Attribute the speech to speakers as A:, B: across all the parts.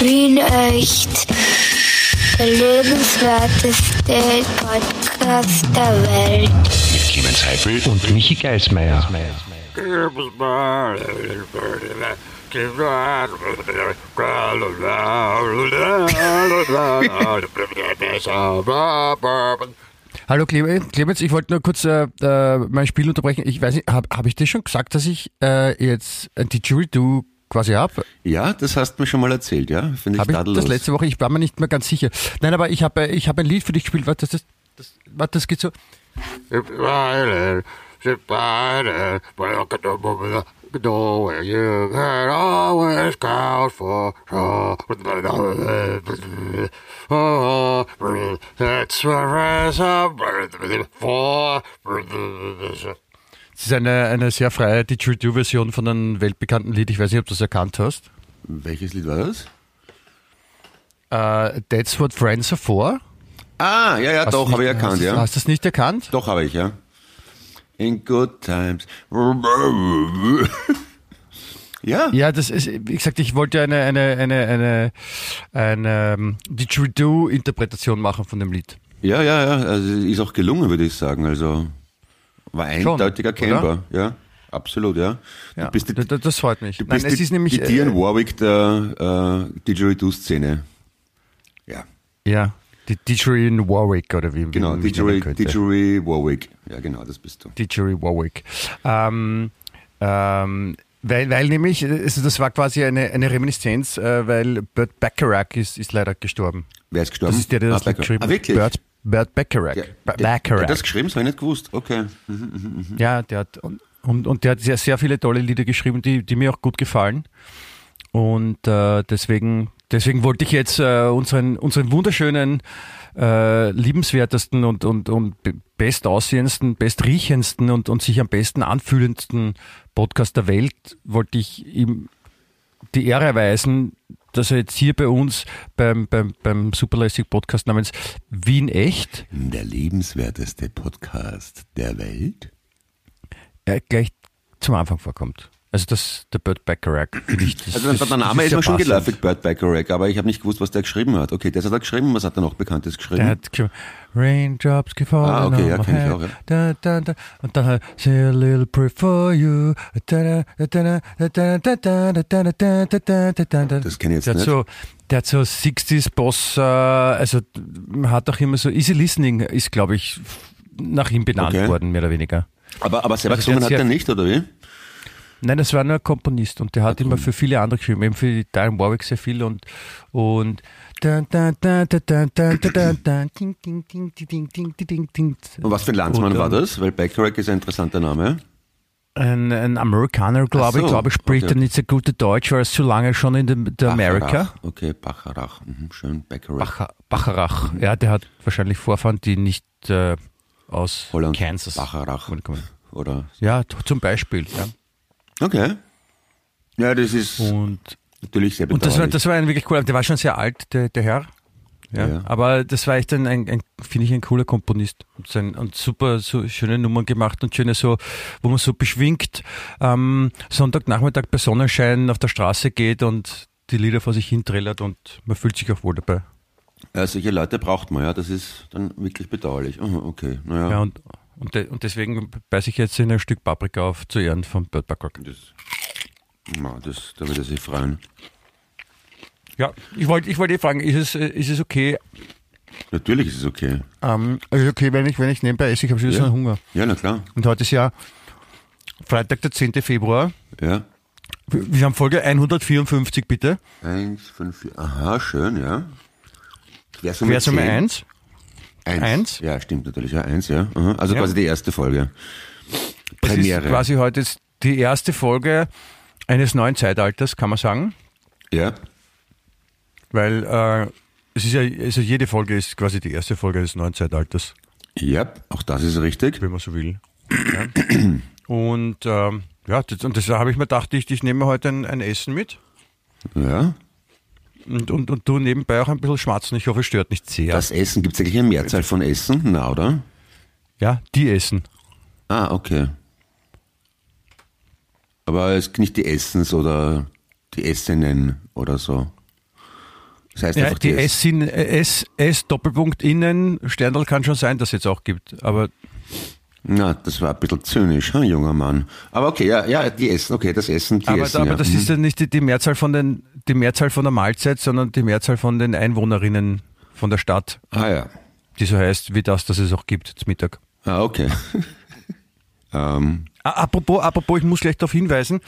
A: Wien echt. Der lebenswerteste Podcast der Welt.
B: Mit Clemens Heifel und Michi Geismeier.
C: Hallo Cle- Clemens, ich wollte nur kurz äh, äh, mein Spiel unterbrechen. Ich weiß nicht, habe hab ich dir schon gesagt, dass ich äh, jetzt ein Didgeridoo quasi habe?
D: Ja, das hast du mir schon mal erzählt, ja? Finde ich
C: Habe ich
D: tadellos.
C: das letzte Woche? Ich war mir nicht mehr ganz sicher. Nein, aber ich habe ich habe ein Lied für dich gespielt. Warte, das, das, warte, das geht so. Es ist eine, eine sehr freie Didgeridoo-Version von einem weltbekannten Lied. Ich weiß nicht, ob du es erkannt hast.
D: Welches Lied war das?
C: Äh, That's what friends are for.
D: Ah, ja, ja,
C: Hast
D: doch, habe ich erkannt,
C: hast,
D: ja.
C: Hast du es nicht erkannt?
D: Doch, habe ich, ja. In good times. Ja,
C: Ja, das ist, wie gesagt, ich wollte eine, eine, eine, eine, eine ähm, Didgeridoo-Interpretation machen von dem Lied.
D: ja, ja, ja. Also ist auch gelungen, würde ich sagen. Also war
C: Schon,
D: eindeutig erkennbar. Ja, absolut, ja.
C: Ja,
D: Du bist die,
C: das freut mich.
D: du
C: Nein,
D: bist
C: es
D: die,
C: ist nämlich,
D: die
C: äh,
D: Warwick der äh, Didgeridoo-Szene. Ja,
C: ja, die Didgeridoo Warwick oder wie,
D: genau. Didgeridoo Warwick. Ja, genau, das bist du.
C: Didgeridoo Warwick. Ähm, ähm, weil, weil nämlich, also das war quasi eine, eine Reminiszenz, äh, weil Burt Bacharach ist, ist leider gestorben.
D: Wer ist gestorben?
C: Das ist der, der das
D: ah,
C: Lied geschrieben
D: Ah,
C: hat.
D: wirklich?
C: Burt, Bacharach.
D: Ja,
C: Ba-
D: der, der
C: Bacharach.
D: hat das geschrieben, das habe ich nicht gewusst. Okay.
C: Ja, der hat und, und, und der hat sehr, sehr viele tolle Lieder geschrieben, die, die mir auch gut gefallen. Und äh, deswegen, deswegen wollte ich jetzt äh, unseren, unseren wunderschönen, äh, liebenswertesten und, und, und be- bestaussehendsten, bestriechendsten und, und sich am besten anfühlendsten Podcast der Welt, wollte ich ihm die Ehre erweisen, dass er jetzt hier bei uns beim, beim, beim Superlässig Podcast namens Wien Echt
D: Der lebenswerteste Podcast der Welt?
C: äh, gleich zum Anfang vorkommt. Also das, der Burt Bacharach. Ich, das,
D: also der Name ist, mir schon geläufig, Burt Bacharach, aber ich habe nicht gewusst, was der geschrieben hat. Okay, das hat er geschrieben, was hat er noch Bekanntes geschrieben?
C: Der hat geschrieben, Raindrops gefallen
D: Ah, okay, ja, kenne ich auch, ja.
C: Da, da, da. Und dann halt, say a little prayer for you.
D: Das kenne ich jetzt
C: der
D: nicht.
C: So, der hat so 60s Boss, also hat auch immer so, Easy Listening ist, glaube ich, nach ihm benannt
D: okay.
C: worden, mehr oder weniger.
D: Aber, aber selber
C: also
D: gesungen
C: hat
D: er nicht, oder wie?
C: Nein, das war nur ein Komponist und der hat okay. immer für viele andere geschrieben, eben für die Darren Warwick sehr viel und und
D: und was für ein Landsmann war
C: ähm,
D: das? Weil Backrack ist ein interessanter Name.
C: Ein, ein Amerikaner, glaube
D: so,
C: ich, glaube ich, spricht
D: okay.
C: nicht so gute Deutsch, weil er ist so lange schon in der Amerika.
D: Okay, Bacharach, mhm, schön, Bacharach.
C: Bacharach, ja, der hat wahrscheinlich Vorfahren, die nicht äh, aus
D: Holland.
C: Kansas.
D: Bacharach. Oder?
C: Ja, zum Beispiel. Ja.
D: Okay. Ja, das ist
C: Und
D: natürlich sehr
C: Und das war,
D: bedauerlich.
C: das war ein wirklich cooler, der war schon sehr alt, der, der Herr. Ja,
D: Ja.
C: Aber das war echt ein, ein, ein finde ich, ein cooler Komponist. Und, sein, und super so schöne Nummern gemacht und schöne so, wo man so beschwingt am Sonntagnachmittag bei Sonnenschein auf der Straße geht und die Lieder vor sich hin trällert und man fühlt sich auch wohl dabei.
D: ja, solche Leute braucht man, ja. Das ist dann wirklich bedauerlich. Aha, okay, naja.
C: Ja, und, und, de, und deswegen beiße ich jetzt in ein Stück Paprika auf zu Ehren von Burt Bacharach.
D: Das, na, das, da würde er sich freuen.
C: Ja, ich wollte ich wollte eh fragen, ist es, äh, ist es okay,
D: Natürlich ist es okay.
C: ähm, ist es okay, wenn ich, wenn ich nebenbei esse, ich habe schon wieder
D: Ja.
C: so einen Hunger.
D: Ja, na klar.
C: Und heute ist ja Freitag, der 10. Februar.
D: Ja.
C: Wir wir haben Folge 154, bitte.
D: Eins, fünf, vier. Aha, schön, ja. Quersumme
C: Quersumme
D: 10.
C: 1.
D: Eins.
C: Eins?
D: Ja, stimmt natürlich, ja, eins, ja. Aha. Also
C: Ja.
D: quasi die erste Folge.
C: Es ist
D: Premiere.
C: quasi heute die erste Folge eines neuen Zeitalters, kann man sagen.
D: ja.
C: Weil äh, es ist ja, also jede Folge ist quasi die erste Folge des neuen Zeitalters,
D: Ja, auch das ist richtig.
C: wenn man so will. Ja. Und ähm, ja, das, und das habe ich mir gedacht, ich, ich nehme heute ein, ein Essen mit
D: Ja.
C: Und, und, und du nebenbei auch ein bisschen schmatzen. Ich hoffe, es stört nicht sehr.
D: Das Essen, gibt es eigentlich eine Mehrzahl von Essen? Na, oder?
C: ja, die essen.
D: Ah, okay. Aber es ist nicht die Essens oder die Essenen oder so. Das heißt
C: Ja,
D: einfach
C: die
D: die S.
C: S, S, Doppelpunkt innen, Sterndal kann schon sein, dass es jetzt auch gibt. Aber
D: Na, das war ein bisschen zynisch, hm, junger Mann. Aber okay, ja, ja, die Essen, okay, das Essen, die
C: aber,
D: Essen,
C: aber
D: ja.
C: das
D: Mhm.
C: ist ja nicht die, die Mehrzahl von den, die Mehrzahl von der Mahlzeit, sondern die Mehrzahl von den Einwohnerinnen von der Stadt,
D: Ah ja,
C: die so heißt wie das, das es auch gibt zum Mittag.
D: ah, okay. ähm,
C: Apropos, apropos, ich muss gleich darauf hinweisen.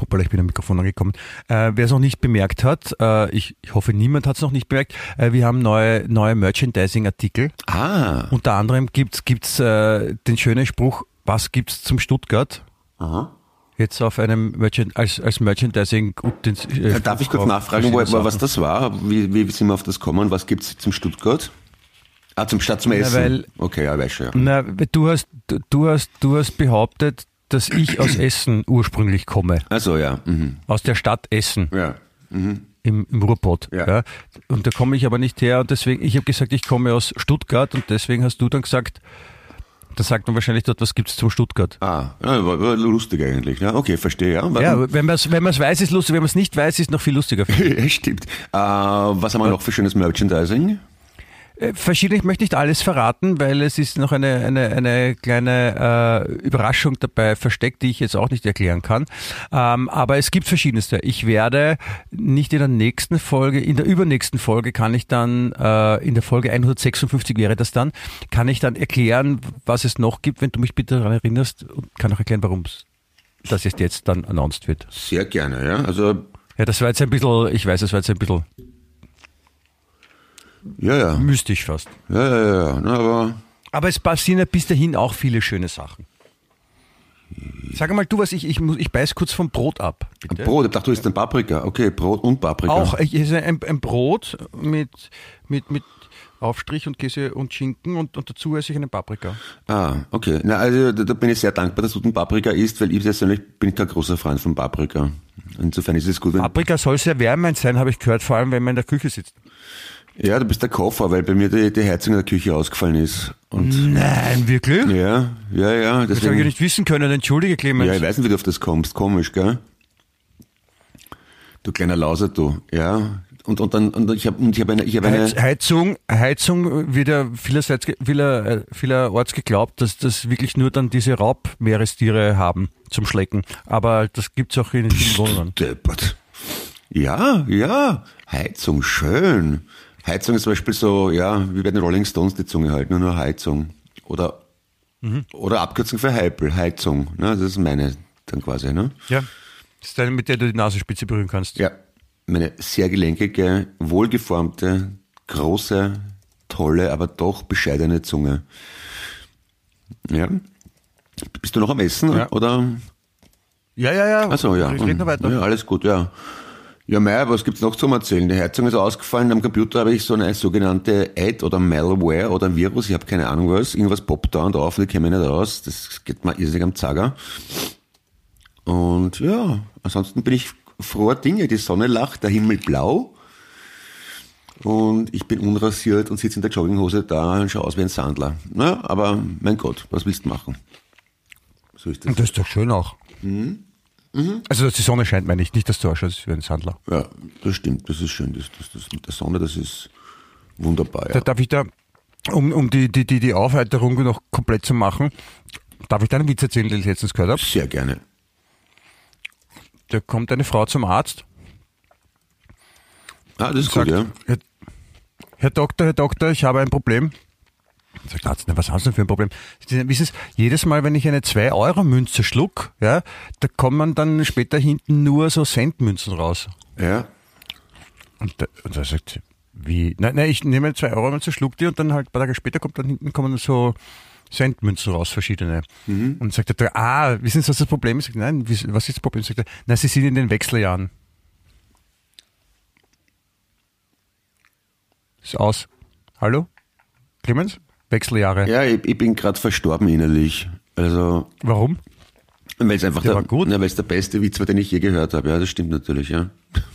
C: Hoppala, ich bin am Mikrofon angekommen. Äh, Wer es noch nicht bemerkt hat, äh, ich, ich hoffe, niemand hat es noch nicht bemerkt, äh, wir haben neue, neue Merchandising-Artikel.
D: ah,
C: Unter anderem gibt's gibt's äh, den schönen Spruch, was gibt's zum Stuttgart?
D: aha.
C: Jetzt auf einem Merchand, als, als Merchandising. Äh,
D: Ja, Darf ich kurz nachfragen, wo, was das war? Wie, wie sind wir auf das kommen? Was gibt's zum Stuttgart? Ah, zum Stadt zum Essen.
C: weil-
D: okay, ja, weiß schon. Ja.
C: Na, du hast, du- du hast, du hast behauptet, dass ich aus Essen ursprünglich komme.
D: Also ja, mhm.
C: Aus der Stadt Essen.
D: ja. Mhm.
C: im, im Ruhrpott.
D: Ja.
C: Ja. Und da komme ich aber nicht her und deswegen, ich habe gesagt, ich komme aus Stuttgart und deswegen hast du dann gesagt, da sagt man wahrscheinlich dort, was gibt's zum Stuttgart.
D: Ah, ja, war, war lustig eigentlich. Ja, okay, verstehe. Ja,
C: Ja, wenn man es wenn man's weiß, ist lustig, wenn man es nicht weiß, ist noch viel lustiger.
D: stimmt. Äh, was haben wir noch für schönes Merchandising?
C: Äh, Verschiedene, ich möchte nicht alles verraten, weil es ist noch eine, eine, eine kleine äh, Überraschung dabei versteckt, die ich jetzt auch nicht erklären kann. Ähm, aber es gibt verschiedenste. Ich werde nicht in der nächsten Folge, in der übernächsten Folge kann ich dann, äh, in der Folge 156 wäre das dann, kann ich dann erklären, was es noch gibt, wenn du mich bitte daran erinnerst und kann auch erklären, warum das jetzt, jetzt dann announced wird.
D: Sehr gerne, ja. Also,
C: Ja, das war jetzt ein bisschen, ich weiß, das war jetzt ein bisschen
D: ja, ja.
C: mystisch fast.
D: Ja, ja, ja. Na, aber
C: Aber es passieren ja bis dahin auch viele schöne Sachen. Sag mal du was, ich, ich, muss, ich beiß kurz vom Brot ab. Bitte.
D: Brot, ich dachte, du isst ein Paprika. Okay, Brot und Paprika.
C: Auch ich esse ein, ein Brot mit, mit, mit Aufstrich und Käse und Schinken und, und dazu esse ich eine Paprika.
D: Ah, okay. Na, also da, da bin ich sehr dankbar, dass du den Paprika isst, weil ich persönlich bin kein großer Freund von Paprika. Insofern ist es gut, wenn...
C: Paprika soll sehr wärmend sein, habe ich gehört, vor allem wenn man in der Küche sitzt.
D: Ja, du bist der Koffer, weil bei mir die, die Heizung in der Küche ausgefallen ist. Und
C: Nein, wirklich?
D: ja, ja, ja.
C: Das habe ich nicht wissen können, entschuldige Clemens.
D: ja, ich weiß nicht, wie du auf das kommst. Komisch, gell? Du kleiner Lauser, du. Ja. Und, und dann, und ich habe ich hab eine, ich hab eine,
C: Heiz, Heizung, Heizung wird ja vielerseits, vieler, äh, vielerorts geglaubt, dass das wirklich nur dann diese Raubmeerestiere haben zum Schlecken. Aber das gibt's auch in vielen Wohnungen.
D: Ja, ja. Heizung, schön. Heizung ist zum Beispiel so, ja, wie bei den Rolling Stones die Zunge halt, nur nur Heizung. Oder, oder Abkürzung für Heipel, Heizung. Ne? Das ist meine dann quasi, ne?
C: Ja. Das ist eine, mit der du die Nasenspitze berühren kannst.
D: Ja. Meine sehr gelenkige, wohlgeformte, große, tolle, aber doch bescheidene Zunge. Ja. Bist du noch am Essen?
C: Ja.
D: Oder?
C: Ja, ja, ja.
D: Achso, ja.
C: Ich rede noch weiter.
D: Ja, alles gut, ja. Ja, Meier, was gibt's noch zum Erzählen? Die Heizung ist ausgefallen, am Computer habe ich so eine sogenannte Ad oder Malware oder Virus, ich habe keine Ahnung was, irgendwas poppt da und auf, die käme nicht raus, das geht mir irrsinnig am Zager. Und ja, ansonsten bin ich froher Dinge, die Sonne lacht, der Himmel blau und ich bin unrasiert und sitze in der Jogginghose da und schaue aus wie ein Sandler. Na, aber mein Gott, was willst du machen? So ist das.
C: Und das ist doch schön auch.
D: Mhm.
C: Also, dass die Sonne scheint, meine ich. Nicht, dass du ausschaust wie ein Sandler.
D: Ja, das stimmt, das ist schön. Das, das, das mit der Sonne, das ist wunderbar.
C: Da
D: Ja.
C: darf ich da, um, um die, die, die, die Aufheiterung noch komplett zu machen, darf ich da einen Witz erzählen, den ich letztens gehört habe?
D: Sehr gerne.
C: Da kommt eine Frau zum Arzt
D: Ah, das ist
C: sagt,
D: gut, ja.
C: Herr, Herr Doktor, Herr Doktor, ich habe ein Problem. Sagt der Arzt, na, was haben Sie denn für ein Problem? Wissen Sie, jedes Mal, wenn ich eine 2-Euro-Münze schluck, ja, da kommen dann später hinten nur so Centmünzen raus.
D: Ja.
C: Und da, und da sagt sie, wie? Nein, nein, ich nehme eine 2-Euro-Münze, schluck die und dann halt ein paar Tage später kommt dann hinten kommen so Centmünzen raus, verschiedene. Und sagt Doktor, ah, wissen Sie, was das Problem ist? Nein, was ist das Problem? Sagt er, na, Sie sind in den Wechseljahren. Ist aus. Hallo? Clemens? Wechseljahre.
D: Ja, ich, ich bin gerade verstorben innerlich. Also,
C: Warum?
D: weil es einfach
C: Der
D: der,
C: war gut.
D: Na, weil es der beste Witz war, den ich je gehört habe. Ja, das stimmt natürlich, ja.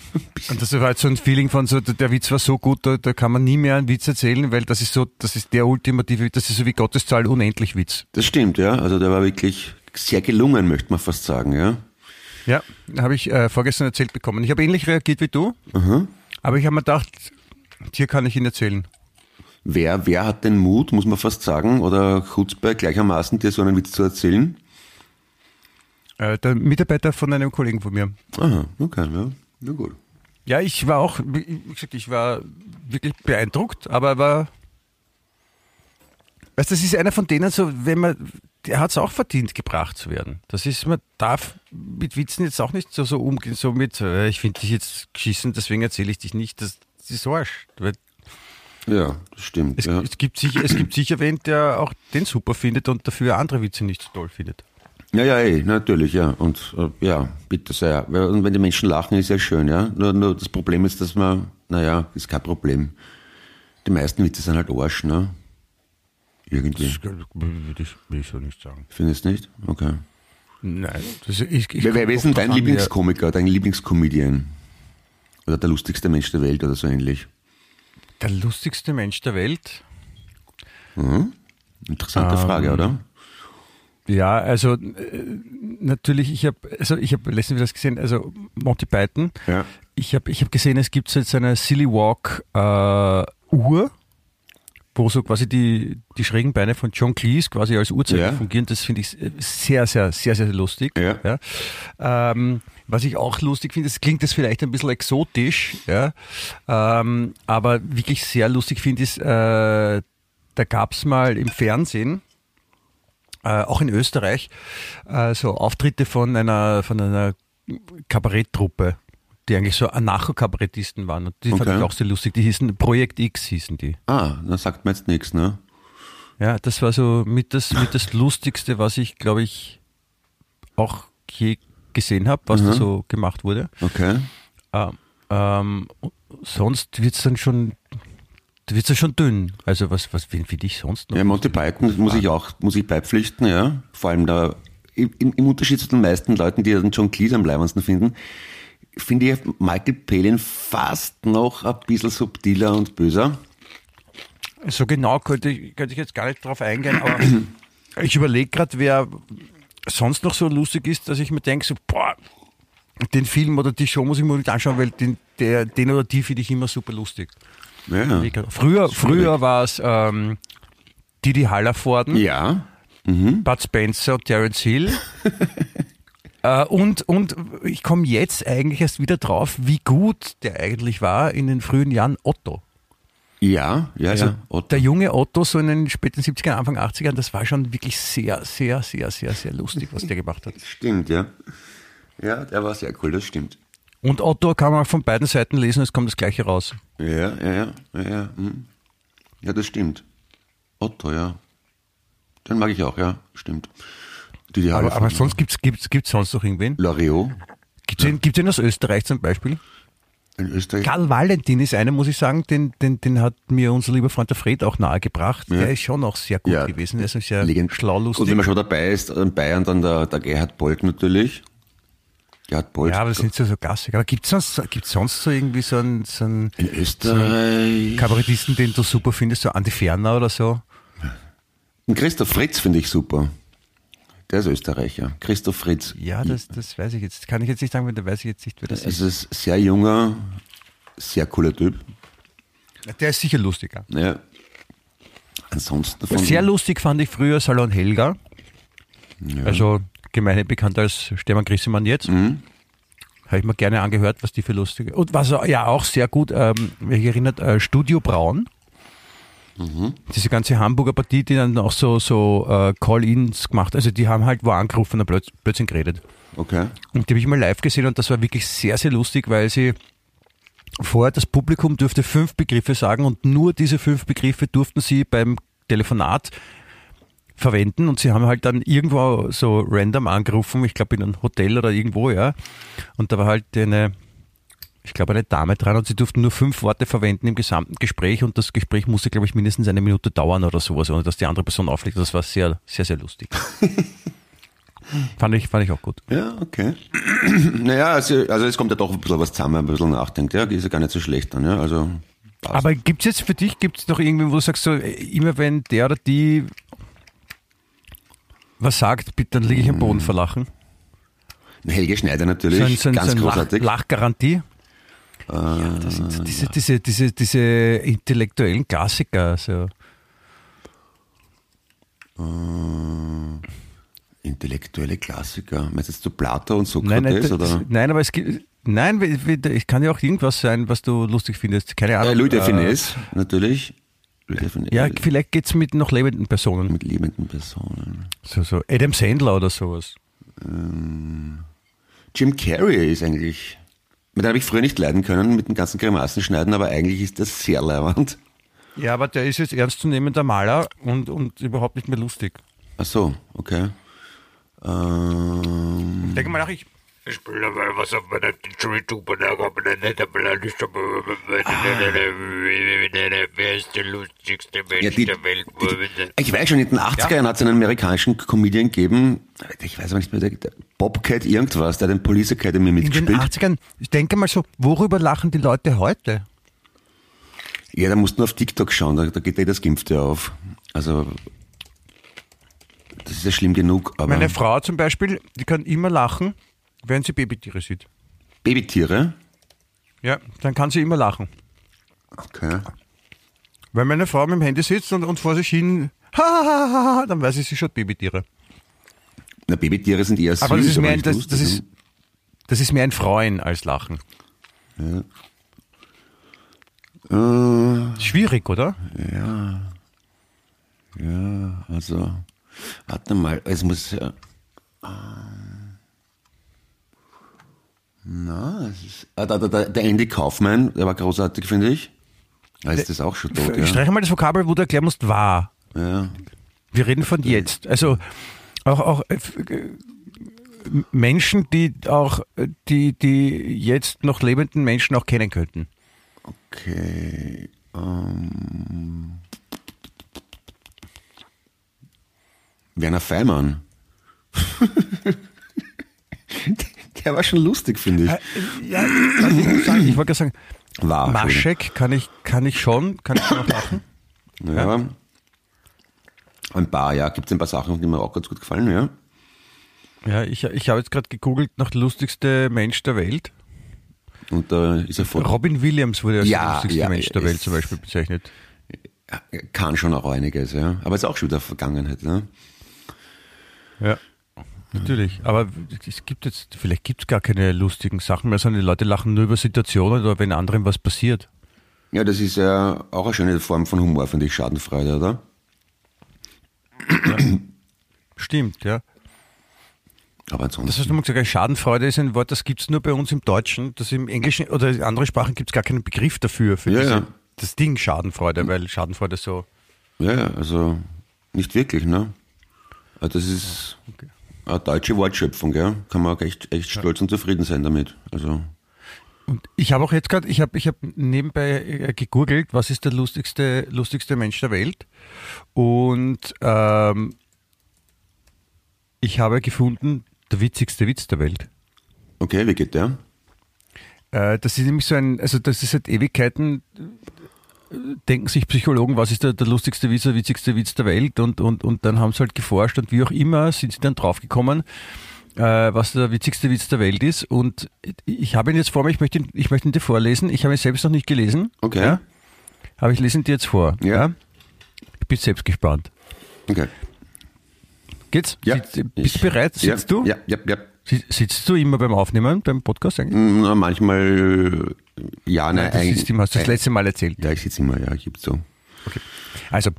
C: Und das war jetzt so ein Feeling von so, der Witz war so gut, da, da kann man nie mehr einen Witz erzählen, weil das ist so, das ist der ultimative, das ist so wie Gottes Zahl unendlich Witz.
D: Das stimmt, ja. Also der war wirklich sehr gelungen, möchte man fast sagen, ja.
C: Ja, habe ich äh, vorgestern erzählt bekommen. Ich habe ähnlich reagiert wie du. Aber ich habe mir gedacht, hier kann ich Ihnen erzählen.
D: Wer, wer hat den Mut, muss man fast sagen, oder Chutzpe gleichermaßen, dir so einen Witz zu erzählen?
C: Äh, der Mitarbeiter von einem Kollegen von mir.
D: Aha, okay, ja, na gut.
C: Ja, ich war auch, wie gesagt, ich war wirklich beeindruckt, aber er war. Weißt das ist einer von denen, so, wenn man, der hat es auch verdient, gebracht zu werden. Das ist, man darf mit Witzen jetzt auch nicht so, so umgehen, so mit, äh, ich finde dich jetzt geschissen, deswegen erzähle ich dich nicht. Das, das ist Arsch.
D: Ja, das stimmt.
C: Es,
D: ja.
C: es, gibt sicher, es gibt sicher wen, der auch den super findet und dafür andere Witze nicht so toll findet.
D: Ja, ja, eh, natürlich, ja. Und äh, ja, bitte sehr. Und wenn die Menschen lachen, ist ja schön, ja. Nur, nur das Problem ist, dass man, naja, ist kein Problem. Die meisten Witze sind halt Arsch, ne? Irgendwie.
C: würde ich, will ich so nicht sagen.
D: Findest du nicht? Okay.
C: Nein. Das, ich, ich
D: Wer, wer ist denn dein Lieblingskomiker, dein Lieblingscomedian? Oder der lustigste Mensch der Welt oder so ähnlich?
C: Der lustigste Mensch der Welt?
D: Interessante Frage, oder?
C: Ja, also äh, natürlich, ich habe also ich habe letztens wieder das gesehen, also Monty Python.
D: Ja.
C: Ich habe ich hab gesehen, es gibt so jetzt eine Silly Walk äh, Uhr, wo so quasi die, die schrägen Beine von John Cleese quasi als Uhrzeiger
D: Ja.
C: fungieren. Das finde ich sehr, sehr, sehr, sehr lustig.
D: Ja.
C: Ähm, was ich auch lustig finde, das klingt das vielleicht ein bisschen exotisch, ja, ähm, aber wirklich sehr lustig finde ist, äh, da gab es mal im Fernsehen, äh, auch in Österreich, äh, so Auftritte von einer, von einer Kabaretttruppe, die eigentlich so Anarcho-Kabarettisten waren. Und die fand
D: Okay.
C: ich auch sehr lustig. Die hießen Projekt X hießen die.
D: Ah, dann sagt man jetzt nichts, ne?
C: Ja, das war so mit das, mit das Lustigste, was ich, glaube ich, auch je gesehen habe, was da so gemacht wurde.
D: Okay.
C: Ähm, ähm, sonst wird es dann schon, wird's dann schon dünn. Also was, was wen finde ich sonst noch?
D: Ja, Monty Python muss ich auch, muss ich beipflichten, ja. Vor allem da, im, im Unterschied zu den meisten Leuten, die den John Cleese am leibendsten finden, finde ich Michael Palin fast noch ein bisschen subtiler und böser.
C: So genau könnte ich, könnte ich jetzt gar nicht drauf eingehen, aber ich überlege gerade, wer sonst noch so lustig ist, dass ich mir denke, so, boah, den Film oder die Show muss ich mir nicht anschauen, weil den, der, den oder die finde ich immer super lustig.
D: Ja.
C: Früher, früher war es ähm, Didi Hallervorden,
D: Ja.
C: Bud Spencer und Terence Hill. äh, und, und ich komme jetzt eigentlich erst wieder drauf, wie gut der eigentlich war in den frühen Jahren Otto.
D: Ja, ja,
C: Also
D: ja. Otto.
C: der junge Otto so in den späten 70ern, Anfang 80ern, das war schon wirklich sehr, sehr, sehr, sehr, sehr lustig, was der gemacht hat.
D: Stimmt, ja. Ja, der war sehr cool, das stimmt.
C: Und Otto kann man von beiden Seiten lesen, es kommt das gleiche raus.
D: Ja, ja, ja, ja, ja. hm. Ja, das stimmt. Otto, ja. Den mag ich auch, ja, stimmt. Die, die
C: Aber, aber sonst gibt's gibt's, gibt's sonst noch irgendwen?
D: Loriot
C: Gibt's den, gibt's den aus Österreich zum Beispiel?
D: in Österreich.
C: Karl Valentin ist einer, muss ich sagen, den, den, den hat mir unser lieber Freund der Fred auch nahegebracht.
D: Ja.
C: Der ist schon auch sehr gut
D: Ja.
C: gewesen. Der ist auch sehr
D: Legend.
C: schlau,
D: Und
C: lustig.
D: wenn man schon dabei ist, in Bayern dann der, der Gerhard Bolt natürlich. Gerhard Bolt.
C: ja, aber das sind so, so Klassiker. Aber gibt's sonst, gibt's sonst so irgendwie so einen, so einen
D: in Österreich.
C: Kabarettisten, den du super findest, so Andi Ferner oder so?
D: Und Christoph Fritz finde ich super. Der ist Österreicher. Christoph Fritz.
C: Ja, das, das weiß ich jetzt. Kann ich jetzt nicht sagen, weil da weiß ich jetzt nicht, wer das
D: Das
C: ist.
D: ist ein sehr junger, sehr cooler Typ.
C: Der ist sicher lustiger.
D: Ja. Ansonsten von
C: Sehr lustig fand ich früher Salon Helga. Also gemeinhin bekannt als Stefan Grissemann jetzt.
D: Mhm.
C: Habe ich mir gerne angehört, was die für lustige. Und was ja auch sehr gut, ähm, mich erinnert, äh, Studio Braun.
D: Mhm.
C: Diese ganze Hamburger Partie, die dann auch so, so äh, Call-Ins gemacht. Also die haben halt wo angerufen und plötz plötzlich geredet.
D: Okay.
C: Und die habe ich mal live gesehen und das war wirklich sehr, sehr lustig, weil sie vorher das Publikum dürfte fünf Begriffe sagen und nur diese fünf Begriffe durften sie beim Telefonat verwenden und sie haben halt dann irgendwo so random angerufen, ich glaube in einem Hotel oder irgendwo, ja. Und da war halt eine, ich glaube eine Dame dran und sie durften nur fünf Worte verwenden im gesamten Gespräch und das Gespräch musste, glaube ich, mindestens eine Minute dauern oder sowas, ohne dass die andere Person auflegt. Das war sehr, sehr, sehr lustig. fand, ich, fand ich auch gut.
D: Ja, okay. naja, also, also es kommt ja doch ein bisschen was zusammen, ein bisschen nachdenkt. Ja, ist ja gar nicht so schlecht dann, ja. Also passt.
C: Aber gibt es jetzt für dich, gibt es noch irgendwie, wo du sagst, so, immer wenn der oder die was sagt, bitte, dann liege ich am Boden vor Lachen.
D: Helge Schneider natürlich,
C: So ein, so ein,
D: ganz
C: so ein Lach,
D: großartig.
C: Lachgarantie. Ja, das sind so diese, diese, diese, diese intellektuellen Klassiker. So.
D: Intellektuelle Klassiker. Meinst du jetzt so Plato und
C: Nein, nein,
D: Sokrates?
C: das,
D: oder?
C: nein, aber es gibt. Nein, es kann ja auch irgendwas sein, was du lustig findest. Keine Ahnung.
D: Äh, Louis de
C: Äh,
D: Finesse, natürlich. De Finesse.
C: Ja, vielleicht geht's mit noch lebenden Personen.
D: mit lebenden Personen.
C: So, so Adam Sandler oder sowas.
D: Jim Carrey ist eigentlich, mit dem habe ich früher nicht leiden können, mit den ganzen Grimassen schneiden, aber eigentlich ist das sehr leibend.
C: Ja, aber der ist jetzt ernstzunehmender Maler und, und überhaupt nicht mehr lustig.
D: Ach so, okay. Ähm,
C: Denke mal nach, ich.
E: Ich spiele mal was auf meiner YouTube und da kommt eine nette Beleidigung. Wer ist der lustigste Mensch
D: Ja, die-
E: der Welt?
D: ich weiß schon, in den 80er Jahren hat es einen amerikanischen Comedian gegeben, ich weiß aber nicht mehr, der, der Bobcat irgendwas, der hat den Police Academy
C: In den
D: mitgespielt.
C: 80ern, ich denke mal so, worüber lachen die Leute heute?
D: Ja, da musst du nur auf TikTok schauen, da, da geht eh das Gimpfte auf. Also, das ist ja schlimm genug, aber
C: Meine Frau zum Beispiel, die kann immer lachen, wenn sie Babytiere sieht.
D: Babytiere,
C: Ja, dann kann sie immer lachen.
D: okay.
C: Wenn meine Frau mit dem Handy sitzt und, und vor sich hin, ha, ha, ha, ha, dann weiß ich, sie schaut Babytiere.
D: Na, Babytiere sind eher süß,
C: Aber das ist, mehr, ein- das, das, ist,
D: ne?
C: das ist mehr ein Freuen als Lachen.
D: Äh,
C: Schwierig, oder?
D: ja, also, warte mal, es muss ja. ähm, Na, es ist. Ah, da, da, da, der Andy Kaufmann, der war großartig, finde ich. Da ist das auch schon tot,
C: Ich
D: ja.
C: streiche mal das Vokabel, wo du erklären musst, war.
D: ja.
C: Wir reden von jetzt. Also auch, auch äh, Menschen, die auch äh, die, die jetzt noch lebenden Menschen auch kennen könnten.
D: Okay. Ähm, Werner Feimann. Der war schon lustig, finde ich.
C: Ja, was ich sagen, ich wollte gerade sagen,
D: War.
C: Maschek kann ich, kann ich schon, kann ich schon auch lachen.
D: Ja. Ein paar, ja, gibt es ein paar Sachen, die mir auch ganz gut gefallen, ja.
C: Ja, ich, ich habe jetzt gerade gegoogelt nach der lustigste Mensch der Welt.
D: Und da ist er von.
C: Robin Williams wurde als
D: Ja,
C: der lustigste
D: ja,
C: Mensch der Welt zum Beispiel bezeichnet.
D: Kann schon auch einiges, ja. Aber ist auch schon wieder Vergangenheit, ne?
C: Ja. Natürlich, aber es gibt jetzt, vielleicht gibt es gar keine lustigen Sachen mehr, sondern die Leute lachen nur über Situationen oder wenn anderen was passiert.
D: Ja, das ist ja auch eine schöne Form von Humor, finde ich, Schadenfreude, oder?
C: Stimmt, ja.
D: Aber
C: Das
D: ansonsten.
C: hast du mal gesagt, Schadenfreude ist ein Wort, das gibt es nur bei uns im Deutschen. Das im Englischen oder in anderen Sprachen gibt es gar keinen Begriff dafür, für
D: Ja,
C: diese,
D: ja.
C: das Ding Schadenfreude, weil Schadenfreude so.
D: Ja, ja, also nicht wirklich, ne? Also Das ist eine deutsche Wortschöpfung, gell? Kann man auch echt, echt stolz und zufrieden sein damit. Also,
C: Und ich habe auch jetzt gerade, ich habe ich hab nebenbei äh, gegoogelt, was ist der lustigste, lustigste Mensch der Welt. Und ähm, ich habe gefunden, der witzigste Witz der Welt.
D: okay, wie geht der?
C: Äh, das ist nämlich so ein, also das ist seit Ewigkeiten, denken sich Psychologen, was ist der, der lustigste Witz, der witzigste Witz der Welt und, und, und dann haben sie halt geforscht und wie auch immer sind sie dann draufgekommen, äh, was der witzigste Witz der Welt ist und ich habe ihn jetzt vor mir, ich möchte ihn, ich möchte ihn dir vorlesen, ich habe ihn selbst noch nicht gelesen.
D: Okay.
C: Ja? Aber ich lese ihn dir jetzt vor.
D: Ja.
C: Ich bin selbst gespannt.
D: Okay.
C: Geht's?
D: Ja.
C: Sitzt, bist du bereit?
D: Ja,
C: Sitzt du?
D: Ja, ja, ja.
C: Si- Sitzt du immer beim Aufnehmen, beim Podcast eigentlich?
D: Na, manchmal, äh, ja, nein,
C: das
D: eigentlich.
C: ist immer, hast du das letzte Mal erzählt.
D: Ja, ich sitze immer, ja, gibt's so.
C: Also,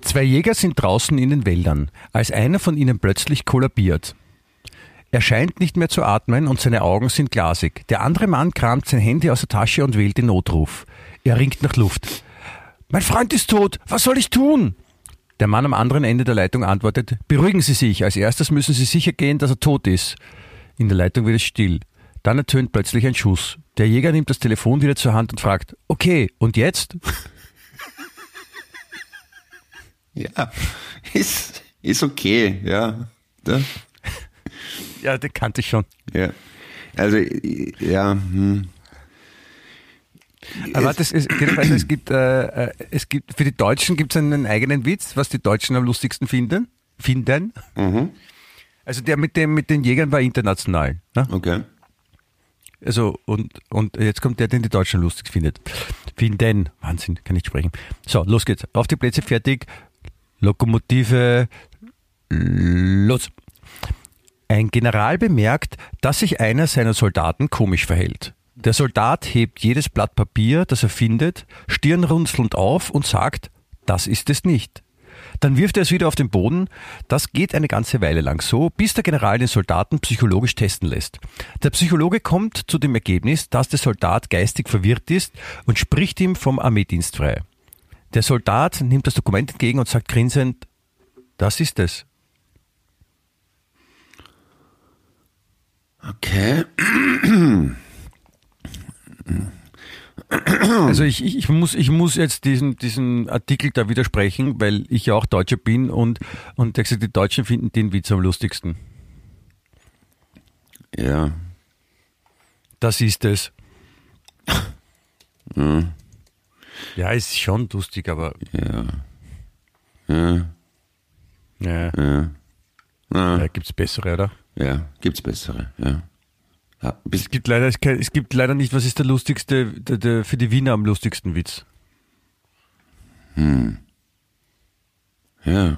C: zwei Jäger sind draußen in den Wäldern, als einer von ihnen plötzlich kollabiert. Er scheint nicht mehr zu atmen und seine Augen sind glasig. Der andere Mann kramt sein Handy aus der Tasche und wählt den Notruf. Er ringt nach Luft. Mein Freund ist tot, was soll ich tun? Der Mann am anderen Ende der Leitung antwortet, beruhigen Sie sich, als erstes müssen Sie sicher gehen, dass er tot ist. In der Leitung wird es still. Dann ertönt plötzlich ein Schuss. Der Jäger nimmt das Telefon wieder zur Hand und fragt, okay, und jetzt?
D: Ja, ist, ist okay, ja. ja.
C: Ja, den kannte ich schon.
D: Ja. Also, ja, hm.
C: Aber das ist, es gibt, äh, äh, es gibt, für die Deutschen gibt es einen eigenen Witz, was die Deutschen am lustigsten finden. Finden. Also der mit dem, mit den Jägern war international. Ne?
D: okay.
C: Also, und, und jetzt kommt der, den die Deutschen lustig findet. Finden. Wahnsinn, kann nicht sprechen. So, los geht's. Auf die Plätze fertig. Lokomotive. Los. Ein General bemerkt, dass sich einer seiner Soldaten komisch verhält. Der Soldat hebt jedes Blatt Papier, das er findet, stirnrunzelnd auf und sagt, das ist es nicht. Dann wirft er es wieder auf den Boden. Das geht eine ganze Weile lang so, bis der General den Soldaten psychologisch testen lässt. Der Psychologe kommt zu dem Ergebnis, dass der Soldat geistig verwirrt ist und spricht ihm vom Armeedienst frei. Der Soldat nimmt das Dokument entgegen und sagt grinsend, das ist es.
D: Okay.
C: Also ich, ich, ich, muss, ich muss jetzt diesen, diesen Artikel da widersprechen, weil ich ja auch Deutscher bin und, und die Deutschen finden den Witz am lustigsten.
D: Ja.
C: Das ist es. Ja, ist schon lustig, aber
D: Ja. Ja.
C: ja,
D: Ja. Ja.
C: ja gibt's bessere, oder?
D: ja. Gibt's bessere, ja. Ja.
C: Es gibt leider, es es gibt leider nicht, was ist der lustigste, der, der für die Wiener am lustigsten Witz?
D: ja.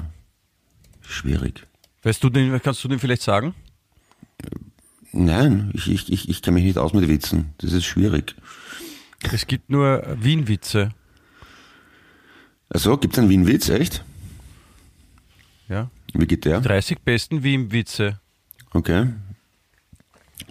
D: Schwierig.
C: Weißt du den, kannst du den vielleicht sagen?
D: Nein, ich, ich, ich, ich kenne mich nicht aus mit Witzen. Das ist schwierig.
C: Es gibt nur Wien-Witze.
D: Also, gibt's einen Wien-Witz, echt?
C: Ja.
D: Wie geht der?
C: 30 besten Wien-Witze.
D: Okay.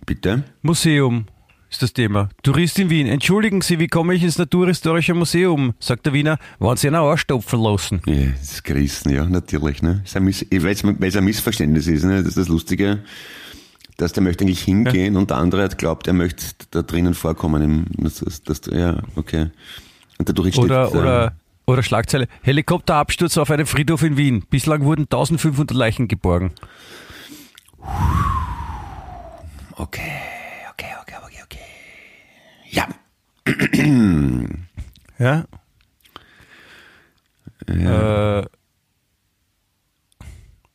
D: Bitte?
C: Museum ist das Thema. Tourist in Wien. Entschuldigen Sie, wie komme ich ins Naturhistorische Museum? Sagt der Wiener. Wollen Sie einen Arschstopfen lassen?
D: Ja, das ist Christen, ja, natürlich. Ne? Ist ein ich weiß, weil es ein Missverständnis ist. Ne? Das ist das Lustige, dass der möchte eigentlich hingehen und der andere hat glaubt, er möchte da drinnen vorkommen. Das, das, das, ja, okay. Und dadurch entsteht,
C: Oder, oder, oder Schlagzeile. Helikopterabsturz auf einem Friedhof in Wien. Bislang wurden 1500 Leichen geborgen.
D: Okay, okay, okay, okay, okay. Ja.
C: Ja. Äh,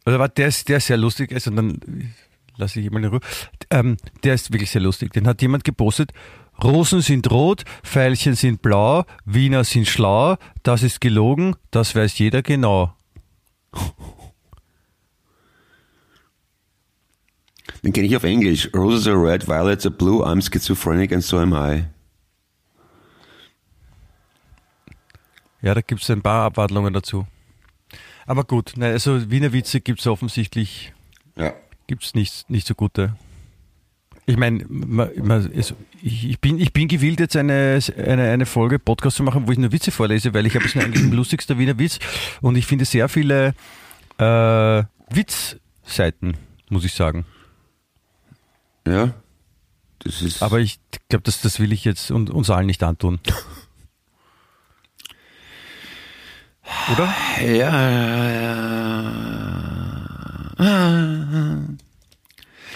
C: also warte, der ist, der ist sehr lustig, also dann lasse ich jemanden in Ruhe. Ähm, der ist wirklich sehr lustig. Den hat jemand gepostet. Rosen sind rot, Veilchen sind blau, Wiener sind schlau, das ist gelogen, das weiß jeder genau.
D: Den kenne ich auf Englisch. Roses are red, violets are blue, I'm schizophrenic and so am I.
C: Ja, da gibt es ein paar Abwandlungen dazu. Aber gut, nein, also Wiener Witze gibt es offensichtlich
D: Ja.
C: gibt's nicht, nicht so gute. Ich meine, also ich, bin, ich bin gewillt, jetzt eine, eine, eine Folge Podcast zu machen, wo ich nur Witze vorlese, weil ich habe es eigentlich ein lustigster Wiener Witz und ich finde sehr viele äh, Witzseiten, muss ich sagen.
D: Ja. Das ist.
C: Aber ich glaube, das, das will ich jetzt un- uns allen nicht antun. Oder?
D: ja, ja.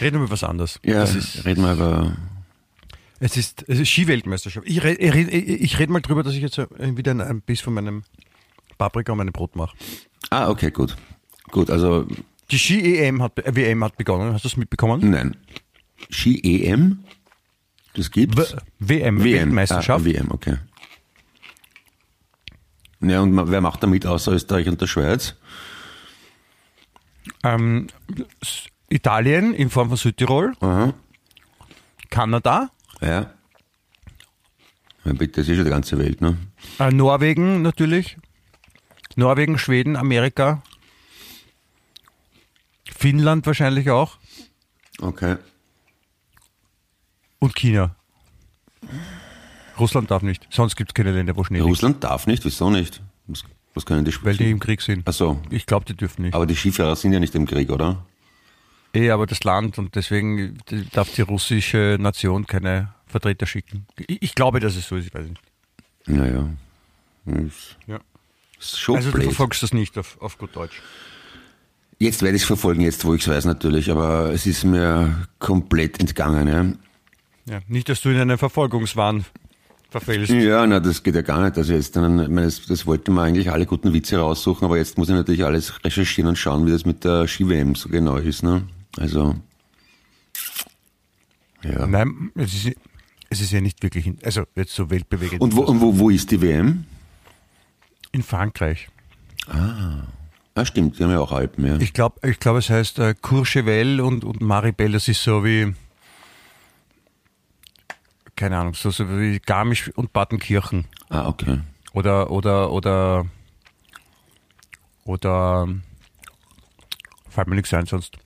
C: Reden wir über was anderes.
D: Ja,
C: Das ist,
D: reden wir über.
C: es ist, es ist Skiweltmeisterschaft. Ich rede ich red, mal drüber, dass ich jetzt wieder ein, ein bisschen von meinem Paprika und meinem Brot mache.
D: Ah, okay, gut. Gut, also,
C: Die Ski-EM hat, äh, WM hat begonnen. Hast du das mitbekommen?
D: nein. Ski-EM? Das gibt's?
C: W WM, Weltmeisterschaft.
D: Ah, WM, okay. Ja, und wer macht da mit außer Österreich und der Schweiz?
C: Ähm, Italien in Form von Südtirol,
D: Aha.
C: Kanada,
D: Ja. Ja, bitte, das ist ja die ganze Welt, ne?
C: äh, Norwegen natürlich, Norwegen, Schweden, Amerika, Finnland wahrscheinlich auch
D: Okay.
C: Und China. Russland darf nicht, sonst gibt es keine Länder, wo Schnee liegt,
D: Russland darf nicht, wieso nicht? Was, was können die
C: weil die im Krieg sind.
D: Ach so.
C: Ich glaube, die dürfen nicht.
D: Aber die Skifahrer sind ja nicht im Krieg, oder?
C: Eh, aber das Land und deswegen darf die russische Nation keine Vertreter schicken. Ich, ich glaube, dass es so ist, ich weiß nicht.
D: Naja. Ist,
C: Ja.
D: ist schon
C: Also du
D: blöd.
C: verfolgst das nicht auf, auf gut Deutsch.
D: Jetzt werde ich es verfolgen, jetzt wo ich es weiß natürlich, aber es ist mir komplett entgangen. Ja.
C: Ja, nicht, dass du in einen Verfolgungswahn verfällst.
D: Ja, na, das geht ja gar nicht. Also jetzt dann, ich meine, das, das wollten wir eigentlich alle guten Witze raussuchen, aber jetzt muss ich natürlich alles recherchieren und schauen, wie das mit der Ski-WM so genau ist, ne? Also, ja.
C: Nein, es ist, es ist ja nicht wirklich, also jetzt so weltbewegend.
D: Und wo, und wo, wo ist die WM?
C: in Frankreich.
D: Ah, stimmt, die haben ja auch Alpen, ja.
C: Ich glaube, ich glaub, es heißt äh, Courchevel und, und Maribel, das ist so wie, keine Ahnung, so, so wie Garmisch und Battenkirchen.
D: Ah, okay.
C: Oder, oder, oder, oder, fällt mir nichts ein sonst.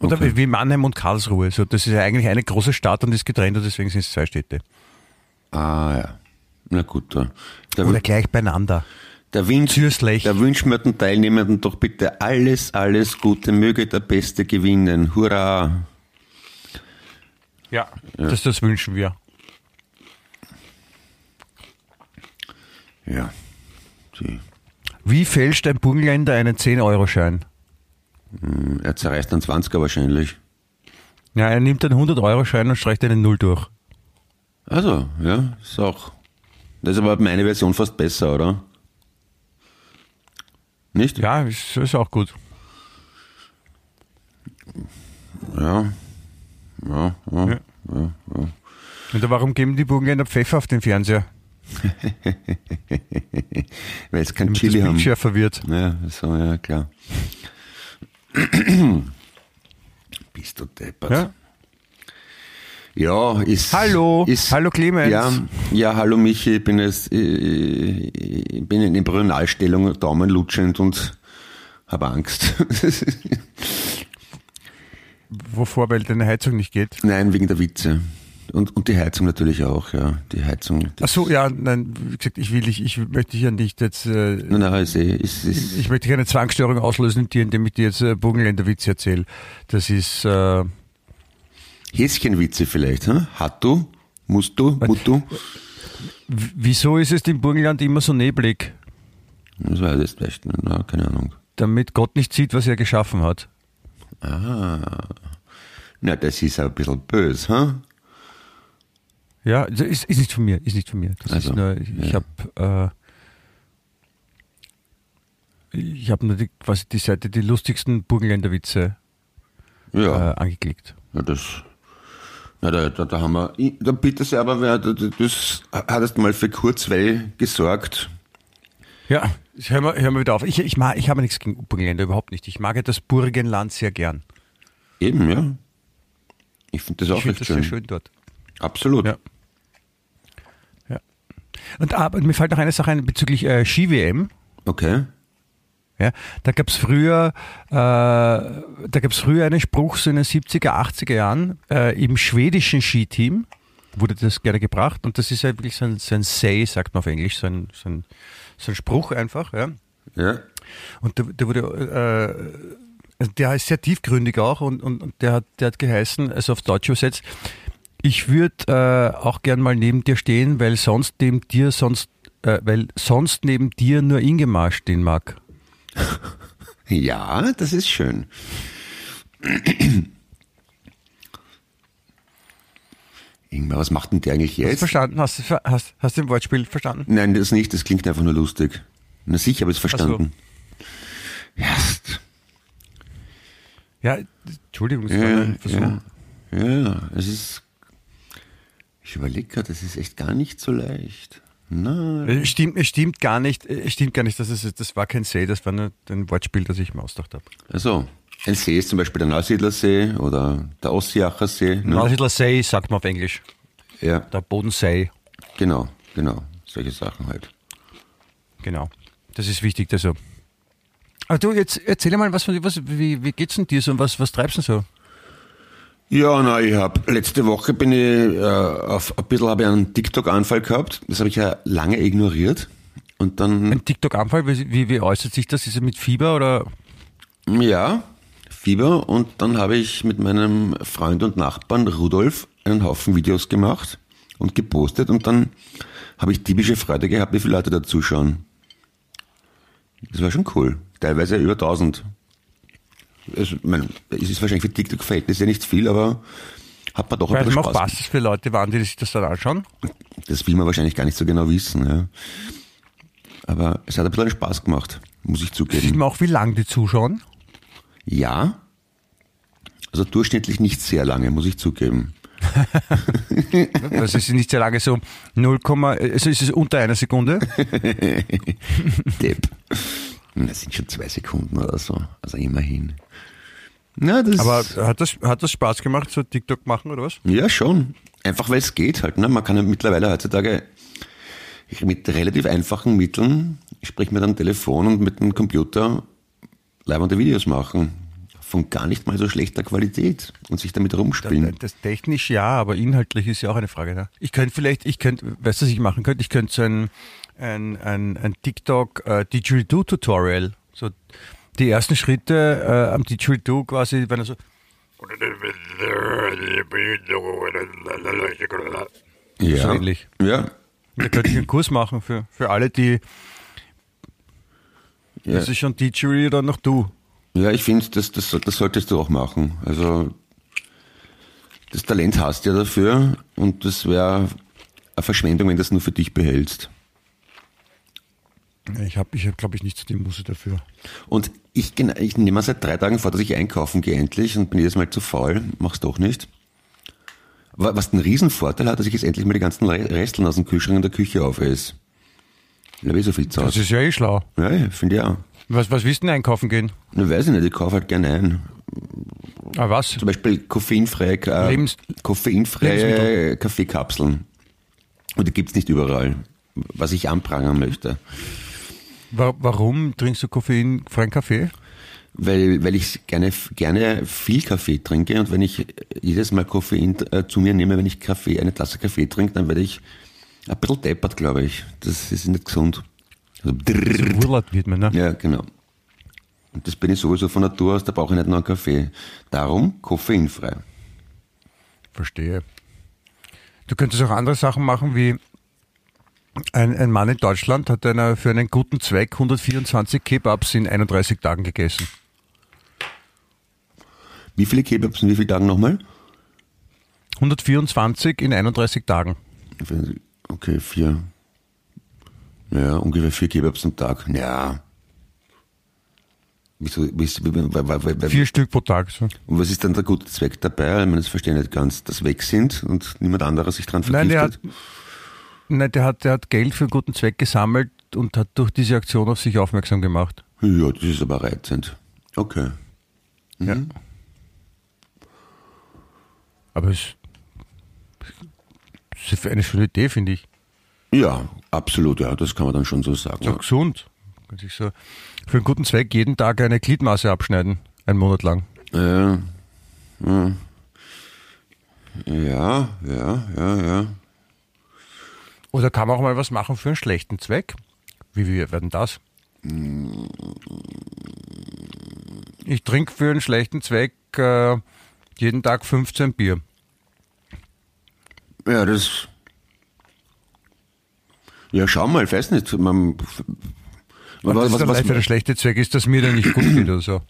C: Oder
D: Okay.
C: wie, Mannheim und Karlsruhe. So, das ist ja eigentlich eine große Stadt und ist getrennt und deswegen sind es zwei Städte.
D: Ah, ja. Na gut, da, da,
C: Oder gleich beieinander.
D: da, wünsch,
C: Zürslech.
D: da wünschen wir den Teilnehmenden doch bitte alles, alles Gute, möge der Beste gewinnen. Hurra!
C: Ja. Das, das wünschen wir.
D: Ja. Die,
C: Wie fälscht ein Burgenländer einen 10-Euro-Schein?
D: er zerreißt einen 20er wahrscheinlich.
C: Ja, er nimmt einen 100-Euro-Schein und streicht einen Null durch.
D: Also, ja, ist auch. Das ist aber meine Version fast besser, oder? Nicht?
C: Ja, ist, ist auch gut.
D: Ja. Ja, ja.
C: Ja. Und warum geben die Burgenländer Pfeffer auf den Fernseher?
D: Weil es kein
C: Damit
D: Chili
C: das
D: haben.
C: Bildschirm verwirrt.
D: Ja, so, ja, klar. Bist du deppert.
C: Ja?
D: Ja, ist.
C: Hallo,
D: ist,
C: hallo Clemens.
D: Ja, ja, hallo Michi, ich bin jetzt, äh, ich bin in Embryonalstellung, Daumen lutschend und habe Angst.
C: Wovor, weil deine Heizung nicht geht?
D: Nein, wegen der Witze. Und, und die Heizung natürlich auch, ja. Die Heizung.
C: Ach so, ja, nein, wie gesagt, ich will dich, ich möchte dich ja nicht jetzt, äh,
D: Nein, nein, ist eh, ist, ist,
C: ich möchte keine Zwangsstörung auslösen in dir, indem ich dir jetzt äh, Burgenländer-Witze erzähle. Das ist, äh,
D: Häschenwitze vielleicht, hm? Hat du? Musst du?
C: W- wieso ist es im Burgenland immer so neblig?
D: Das weiß ich nicht, na, keine Ahnung.
C: Damit Gott nicht sieht, was er geschaffen hat.
D: Ah. Na, das ist ein bisschen böse, hm?
C: Ja, das ist, ist nicht von mir, ist nicht von mir. Das
D: Also,
C: ist nur, ich
D: ja.
C: habe äh, ich habe nur die, quasi die Seite die lustigsten Burgenländer Witze
D: Ja.
C: äh, angeklickt.
D: Ja, das. Na, da, da, da haben wir. Ich- Da bitte sehr, aber wer, da- da- das hat erst mal für Kurzweil gesorgt.
C: Ja, hör mal, hör mal wieder auf. Ich, ich, mag, ich habe nichts gegen Burgenländer, überhaupt nicht. Ich mag ja das Burgenland sehr gern.
D: Eben, ja. Ich finde das auch
C: ich finde
D: recht
C: das
D: schön.
C: sehr schön dort.
D: Absolut.
C: Ja. Ja. Und aber mir fällt noch eine Sache ein bezüglich äh, Ski-WM.
D: Okay.
C: Ja, da gab es früher, äh, da gab es früher einen Spruch so in den 70er, 80er Jahren äh, im schwedischen Skiteam wurde das gerne gebracht und das ist ja wirklich so ein, so ein Say, sagt man auf Englisch, so ein, so ein, so ein Spruch einfach. Ja.
D: Ja.
C: Und der, der wurde, äh, also der ist sehr tiefgründig auch und, und, und der, hat, der hat geheißen, also auf Deutsch übersetzt, ich würde äh, auch gern mal neben dir stehen, weil sonst neben dir sonst, äh, weil sonst neben dir nur Ingemar stehen mag.
D: Ja, das ist schön. Ingmar, was macht denn der eigentlich
C: Hast
D: jetzt?
C: verstanden? Hast du ver- hast, hast du den Wortspiel verstanden?
D: Nein, das nicht, das klingt einfach nur lustig. Na sicher habe ich es verstanden. Erst.
C: Ja, Entschuldigung, das war
D: Ja,
C: ein Versuch.
D: ja, ja, es ist. Ich überlege gerade, das ist echt gar nicht so leicht. Nein.
C: Es stimmt, es stimmt gar nicht, es stimmt gar nicht, dass es, das war kein Say, das war nur ein Wortspiel, das ich mir ausgedacht habe.
D: Also, ein See ist zum Beispiel der Neusiedlersee oder der Ossiacher See. Ne?
C: Neusiedler Say sagt man auf Englisch.
D: Ja,
C: Der Bodensee,
D: genau, genau. Solche Sachen halt.
C: genau. Das ist wichtig, also. Aber du, jetzt erzähl mal, was, was, wie, wie geht's denn dir so und was, was treibst du denn so?
D: Ja, na, ich habe letzte Woche bin ich äh, auf ein bisschen habe ich einen TikTok-Anfall gehabt. Das habe ich ja lange ignoriert. Und dann,
C: Ein TikTok-Anfall, wie, wie, wie äußert sich das? Ist er mit Fieber oder?
D: ja, Fieber. Und dann habe ich mit meinem Freund und Nachbarn Rudolf einen Haufen Videos gemacht und gepostet. Und dann habe ich typische Freude gehabt, wie viele Leute da zuschauen. Das war schon cool. Teilweise über 1000. Es, mein, es ist wahrscheinlich für TikTok-Verhältnisse nicht viel, aber hat man doch ein bisschen
C: man
D: Spaß.
C: aufpasst, dass viele Leute waren, die sich das dann anschauen.
D: Das will man wahrscheinlich gar nicht so genau wissen. Ja. Aber es hat ein bisschen Spaß gemacht, muss ich
C: Sieht
D: zugeben.
C: man auch, wie lang die zuschauen.
D: Ja, also durchschnittlich nicht sehr lange, muss ich zugeben.
C: Das ist nicht sehr lange so 0, also ist es unter einer Sekunde?
D: Depp. Das sind schon zwei Sekunden oder so. Also immerhin. Das
C: Aber hat das, hat das Spaß gemacht, so TikTok machen oder was?
D: Ja, schon. Einfach weil es geht halt. Ne? Man kann ja mittlerweile heutzutage mit relativ einfachen Mitteln, sprich mit einem Telefon und mit einem Computer, leibende Videos machen. Von gar nicht mal so schlechter Qualität und sich damit rumspielen.
C: Das technisch ja, aber inhaltlich ist ja auch eine Frage. Ne? Ich könnte vielleicht, ich könnte, weißt du, was ich machen könnte? Ich könnte so ein, ein, ein, ein TikTok äh, Didgeridoo Tutorial, so die ersten Schritte äh, am Didgeridoo quasi, wenn er so
D: Ja.
C: so ähnlich.
D: Ja.
C: Da könnte ich einen Kurs machen für, für alle, die
D: Ja.
C: das ist schon Didgeridoo oder noch du.
D: Ja, ich finde, das, das, das solltest du auch machen. Also das Talent hast du ja dafür und das wäre eine Verschwendung, wenn du das nur für dich behältst.
C: Ich habe, ich hab, glaube ich, nicht so die Muße dafür.
D: Und ich, ich nehme seit drei Tagen vor, dass ich einkaufen gehe endlich und bin jedes Mal zu faul, mach's doch nicht. Wa- Was den Riesenvorteil hat, dass ich jetzt endlich mal die ganzen Re- Resteln aus dem Kühlschrank in der Küche aufesse. Eh so viel Zeit.
C: Das ist ja eh schlau.
D: Ja, finde ich auch.
C: Was, was willst du denn einkaufen gehen?
D: Na, weiß ich nicht, ich kaufe halt gerne ein.
C: Ah, was?
D: Zum Beispiel koffeinfreie, äh,
C: Lebens-
D: koffeinfreie. Kaffeekapseln. Und die gibt's nicht überall, was ich anprangern möchte.
C: Wa warum trinkst du koffeinfreien Kaffee?
D: Weil, weil ich gerne, gerne viel Kaffee trinke und wenn ich jedes Mal Koffein äh, zu mir nehme, wenn ich Kaffee, eine Tasse Kaffee trinke, dann werde ich ein bisschen deppert, glaube ich. Das ist nicht gesund. Also.
C: Urlaub wird man, ne?
D: ja, genau. Und das bin ich sowieso von Natur aus, da brauche ich nicht noch einen Kaffee. Darum koffeinfrei.
C: Verstehe. Du könntest auch andere Sachen machen, wie ein, ein Mann in Deutschland hat einer, für einen guten Zweck 124 Kebabs in 31 Tagen gegessen.
D: Wie viele Kebabs in wie vielen Tagen nochmal?
C: 124 in 31 Tagen.
D: Okay, vier. Ja, ungefähr vier Kebabs am Tag. Ja. Weil, weil, weil,
C: Vier Stück pro Tag. So.
D: Und was ist dann der gute Zweck dabei? Ich meine, das verstehe ich nicht ganz, dass weg sind und niemand anderes sich dran
C: Nein, der hat,
D: vergiftet.
C: nein der, hat, der hat Geld für einen guten Zweck gesammelt und hat durch diese Aktion auf sich aufmerksam gemacht.
D: Ja, das ist aber reizend. Okay.
C: Ja. Aber es ist eine schöne Idee, finde ich.
D: Ja, absolut, ja, das kann man dann schon so sagen.
C: So
D: Ja.
C: gesund. Kann sich so für einen guten Zweck jeden Tag eine Gliedmaße abschneiden. Einen Monat lang.
D: Ja, ja, ja, ja, ja, ja.
C: Oder kann man auch mal was machen für einen schlechten Zweck? Wie wir werden das? Ich trinke für einen schlechten Zweck äh, jeden Tag 15 Bier.
D: Ja, das. Ja, schau mal, ich weiß nicht. Man, was,
C: das
D: was, was,
C: vielleicht der schlechte Zweck ist, dass mir dann nicht gut geht oder so.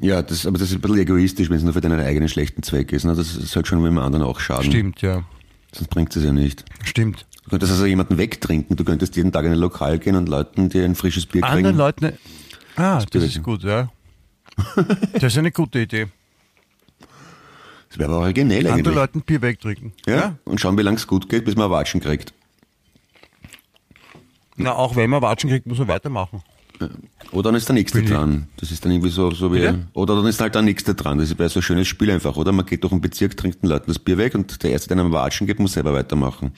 D: ja, das, aber das ist ein bisschen egoistisch, wenn es nur für deinen eigenen schlechten Zweck ist. Ne? Das sollte schon mit dem anderen auch schaden.
C: Stimmt, ja.
D: Sonst bringt es ja nicht.
C: Stimmt.
D: Du könntest also jemanden wegtrinken. Du könntest jeden Tag in ein Lokal gehen und Leuten dir ein frisches Bier kriegen.
C: Anderen Leuten. Ah, das
D: Bier
C: ist gut, ja. Das ist eine gute Idee.
D: Das wäre aber originell
C: Anderen
D: eigentlich.
C: Leuten Bier wegtrinken.
D: Ja? Und schauen, wie lange es gut geht, bis man Watschen kriegt.
C: Na, auch wenn man Watschen kriegt, muss man weitermachen.
D: Oder dann ist der nächste dran. Das ist dann irgendwie so, so wie.
C: Bitte?
D: Oder dann ist halt der nächste dran. Das ist bei so ein schönes Spiel einfach, oder? Man geht durch den Bezirk, trinkt den Leuten das Bier weg und der Erste, der einem Watschen gibt, muss selber weitermachen.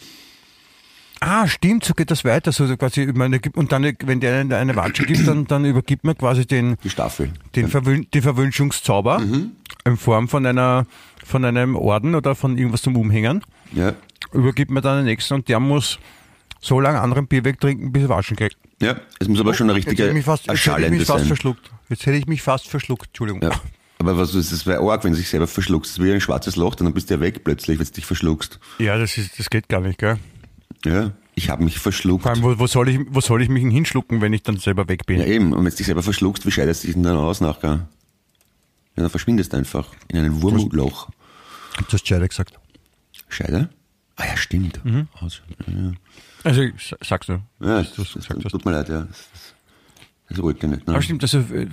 C: Ah, stimmt, so geht das weiter. So quasi, meine, und dann, wenn der eine, eine Watsche gibt, dann, dann übergibt man quasi den,
D: Die Staffel.
C: den, Verwün den Verwünschungszauber in Form von einer, von einem Orden oder von irgendwas zum Umhängen.
D: Ja.
C: Übergibt man dann den nächsten und der muss so lange anderen Bier wegtrinken, bis er Waschen kriegt.
D: Ja. Es muss aber schon eine
C: Jetzt
D: richtige
C: ich mich fast, jetzt hätte ich mich fast
D: sein.
C: verschluckt. Jetzt hätte ich mich fast verschluckt, Entschuldigung.
D: Ja. Aber was ist das wäre arg, wenn du dich selber verschluckst. Das ist wie ein schwarzes Loch, dann bist du ja weg plötzlich, wenn du dich verschluckst.
C: Ja, das, ist, das geht gar nicht, gell?
D: Ja. Ich habe mich verschluckt.
C: Vor allem, wo, wo, soll ich, wo soll ich mich hinschlucken, wenn ich dann selber weg bin?
D: Ja, eben. Und wenn du dich selber verschluckst, wie scheidest du dich denn dann aus nachher? Ja, dann verschwindest du einfach in ein Wurmloch.
C: Du hast Scheide gesagt.
D: Scheide? Ah ja, stimmt. Aus, ja.
C: Also, ich sag's nur.
D: Ja, das, das,
C: hast.
D: tut mir leid, ja. Das, das, das wollte ich nicht. Ne?
C: Aber stimmt, also äh,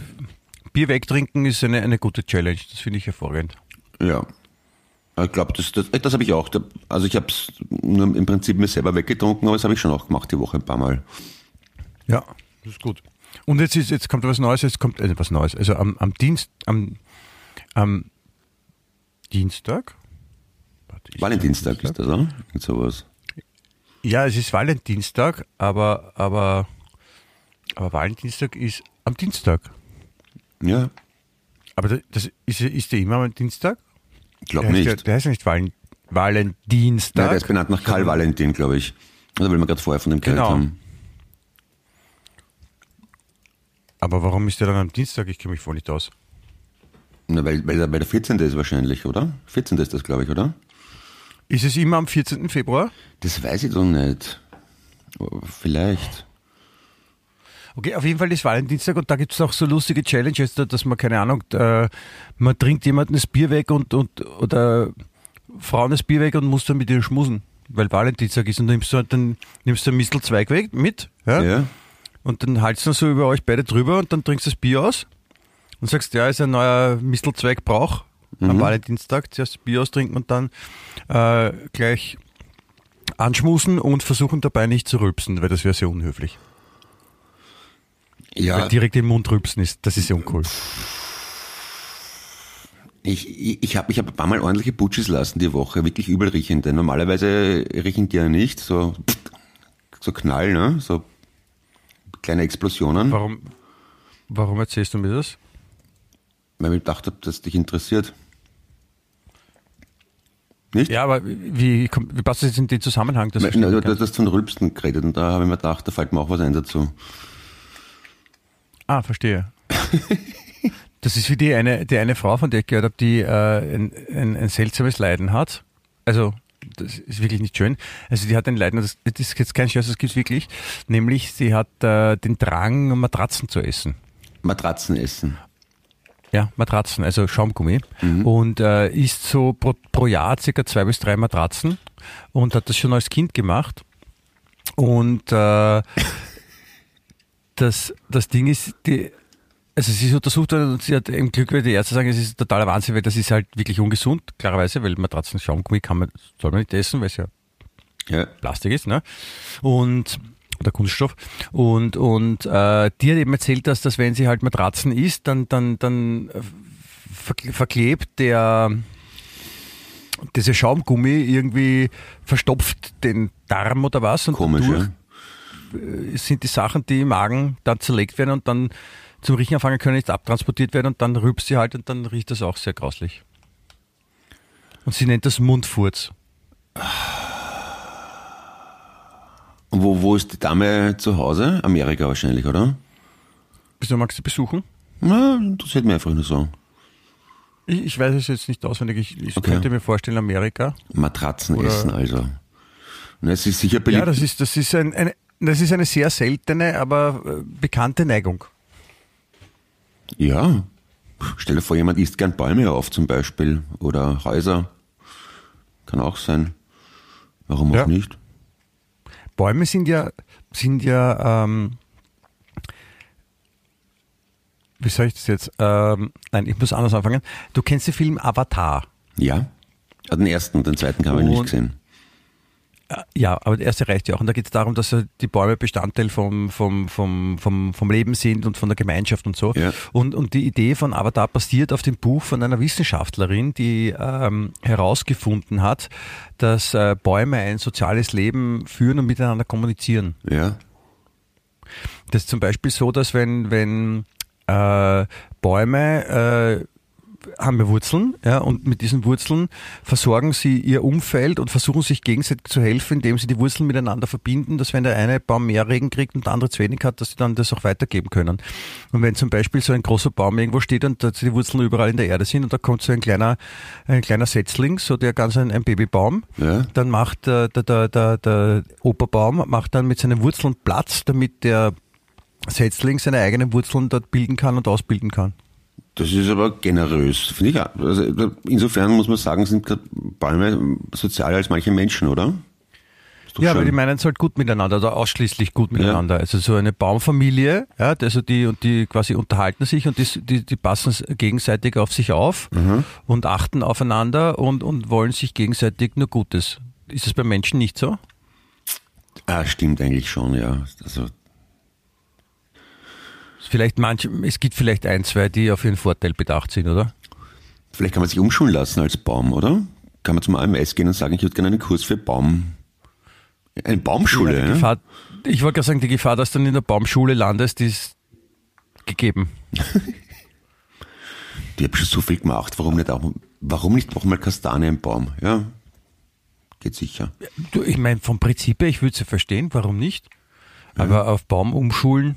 C: Bier wegtrinken ist eine, eine gute Challenge. Das finde ich hervorragend.
D: Ja. Ich glaube, das, das, das habe ich auch. Also ich habe es nur im Prinzip mir selber weggetrunken, aber das habe ich schon auch gemacht die Woche ein paar Mal.
C: Ja, das ist gut. Und jetzt, ist, jetzt kommt was Neues, jetzt kommt äh, was Neues. Also am, am Dienst, am, am Dienstag? Warte, ist
D: Valentinstag
C: der
D: ist das, oder? Irgend sowas.
C: Ja, es ist Valentinstag, aber, aber, aber Valentinstag ist am Dienstag.
D: Ja,
C: Aber das, das ist, ist der immer am Dienstag?
D: ich glaube
C: der heißt
D: nicht.
C: Der heißt ja nicht Valen,
D: Nein,
C: Valentinstag.
D: der ist benannt nach Karl Valentin, glaube ich. Also weil wir gerade vorher von dem geredet
C: Genau.
D: haben.
C: aber warum ist der dann am Dienstag? Ich kenne mich voll nicht aus.
D: Na, weil, weil er bei der 14. ist wahrscheinlich, oder? 14. ist das, glaube ich, oder?
C: Ist es immer am 14. Februar?
D: Das weiß ich doch nicht. Aber Vielleicht.
C: Okay, auf jeden Fall ist Valentinstag und da gibt es auch so lustige Challenges, da- dass man, keine Ahnung, äh, man trinkt jemandem das Bier weg und, und oder Frauen das Bier weg und muss dann mit ihr schmusen, weil Valentinstag ist und dann nimmst du, halt dann nimmst du einen Mistelzweig weg mit ja?
D: Ja?
C: und dann haltst du so über euch beide drüber und dann trinkst du das Bier aus und sagst, ja, ist ein neuer Mistelzweig Brauch am Valentinstag, zuerst Bier austrinken und dann äh, gleich anschmusen und versuchen dabei nicht zu rülpsen, weil das wäre sehr unhöflich.
D: Ja,
C: Weil direkt im Mund rülpsen ist, das ist ja uncool.
D: ich, ich, ich habe ich hab ein paar Mal ordentliche Butchis lassen die Woche, wirklich übel riechende. Normalerweise riechen die ja nicht, so, so Knall, ne? So kleine Explosionen,
C: Warum, warum erzählst du mir das?
D: Weil ich gedacht habe, dass dich interessiert. Nicht?
C: Ja, aber wie, wie passt das jetzt in den Zusammenhang? Das
D: Na,
C: verstehe ich
D: du, hast von Rülpsen geredet und da habe ich mir gedacht, da fällt mir auch was ein dazu.
C: ah, verstehe. das ist wie die eine, die eine Frau, von der ich gehört habe, die äh, ein, ein, ein seltsames Leiden hat. Also, das ist wirklich nicht schön. Also, die hat ein Leiden, das, das ist jetzt kein Scherz, das gibt es wirklich. Nämlich, sie hat äh, den Drang, Matratzen zu essen.
D: Matratzen essen.
C: Ja, Matratzen, also Schaumgummi. Und äh, isst so pro, pro Jahr circa zwei bis drei Matratzen und hat das schon als Kind gemacht. Und äh, das, das Ding ist, die, also sie ist untersucht worden und sie hat im Glück, weil die Ärzte sagen, es ist totaler Wahnsinn, weil das ist halt wirklich ungesund, klarerweise, weil Matratzen, Schaumgummi kann man, soll man nicht essen, weil es ja
D: Ja.
C: Plastik ist, ne? Und oder Kunststoff. Und, und äh, die hat eben erzählt, dass, dass wenn sie halt Matratzen isst, dann, dann, dann verk- verklebt der diese Schaumgummi irgendwie verstopft den Darm oder was und
D: Komisch,
C: dadurch
D: ja.
C: äh, sind die Sachen, die im Magen dann zerlegt werden und dann zum Riechen anfangen können, nicht abtransportiert werden und dann rübst sie halt und dann riecht das auch sehr grauslich. Und sie nennt das Mundfurz.
D: Wo, wo ist die Dame zu Hause? Amerika wahrscheinlich, oder?
C: Bist du magst du besuchen?
D: Na, interessiert mich einfach nur so.
C: Ich, ich weiß es jetzt nicht auswendig. Ich, ich
D: Okay.
C: könnte mir vorstellen, Amerika.
D: Matratzen
C: Oder-
D: essen also. Na, es ist sicher beliebt.
C: Ja, das ist, das ist, ein, eine, das ist eine sehr seltene, aber äh, bekannte Neigung.
D: Ja. Stell dir vor, jemand isst gern Bäume auf zum Beispiel oder Häuser. Kann auch sein. Warum
C: Ja.
D: auch nicht?
C: Bäume sind ja, sind ja, ähm, wie soll ich das jetzt? Ähm, nein, ich muss anders anfangen. Du kennst den Film Avatar.
D: Ja. Den ersten, den zweiten habe ich nicht
C: Und-
D: gesehen.
C: Ja, aber der erste reicht ja auch. Und da geht es darum, dass die Bäume Bestandteil vom, vom, vom, vom, vom Leben sind und von der Gemeinschaft und so.
D: Ja.
C: Und, und die Idee von Avatar basiert auf dem Buch von einer Wissenschaftlerin, die ähm, herausgefunden hat, dass äh, Bäume ein soziales Leben führen und miteinander kommunizieren.
D: Ja.
C: Das ist zum Beispiel so, dass wenn, wenn äh, Bäume äh, haben ja Wurzeln, ja, und mit diesen Wurzeln versorgen sie ihr Umfeld und versuchen sich gegenseitig zu helfen, indem sie die Wurzeln miteinander verbinden, dass wenn der eine Baum mehr Regen kriegt und der andere zu wenig hat, dass sie dann das auch weitergeben können. Und wenn zum Beispiel so ein großer Baum irgendwo steht und die Wurzeln überall in der Erde sind und da kommt so ein kleiner, ein kleiner Setzling, so der ganz ein, ein Babybaum,
D: Ja.
C: dann macht äh, der, der, der, der Oberbaum macht dann mit seinen Wurzeln Platz, damit der Setzling seine eigenen Wurzeln dort bilden kann und ausbilden kann.
D: Das ist aber generös, finde ich. Also, insofern muss man sagen, sind Bäume sozialer als manche Menschen, oder?
C: Ja, aber
D: schön.
C: die meinen es halt gut miteinander oder ausschließlich gut miteinander. Also so eine Baumfamilie, ja, also die und die quasi unterhalten sich und die, die, die passen gegenseitig auf sich auf
D: Mhm.
C: und achten aufeinander und, und wollen sich gegenseitig nur Gutes. Ist es bei Menschen nicht so?
D: Ah, stimmt eigentlich schon, ja. Also,
C: Vielleicht manche, es gibt vielleicht ein, zwei, die auf ihren Vorteil bedacht sind, oder?
D: vielleicht kann man sich umschulen lassen als Baum, oder? Kann man zum AMS gehen und sagen, ich würde gerne einen Kurs für Baum. Eine Baumschule, ja?
C: Gefahr, ich wollte gerade sagen, die Gefahr, dass du dann in der Baumschule landest, ist gegeben.
D: Die habe schon so viel gemacht. Warum nicht auch, warum nicht auch mal Kastanie im Baum? Ja, geht sicher.
C: Du, ich meine, vom Prinzip her, ich würde es ja verstehen, warum nicht? Aber auf Baum umschulen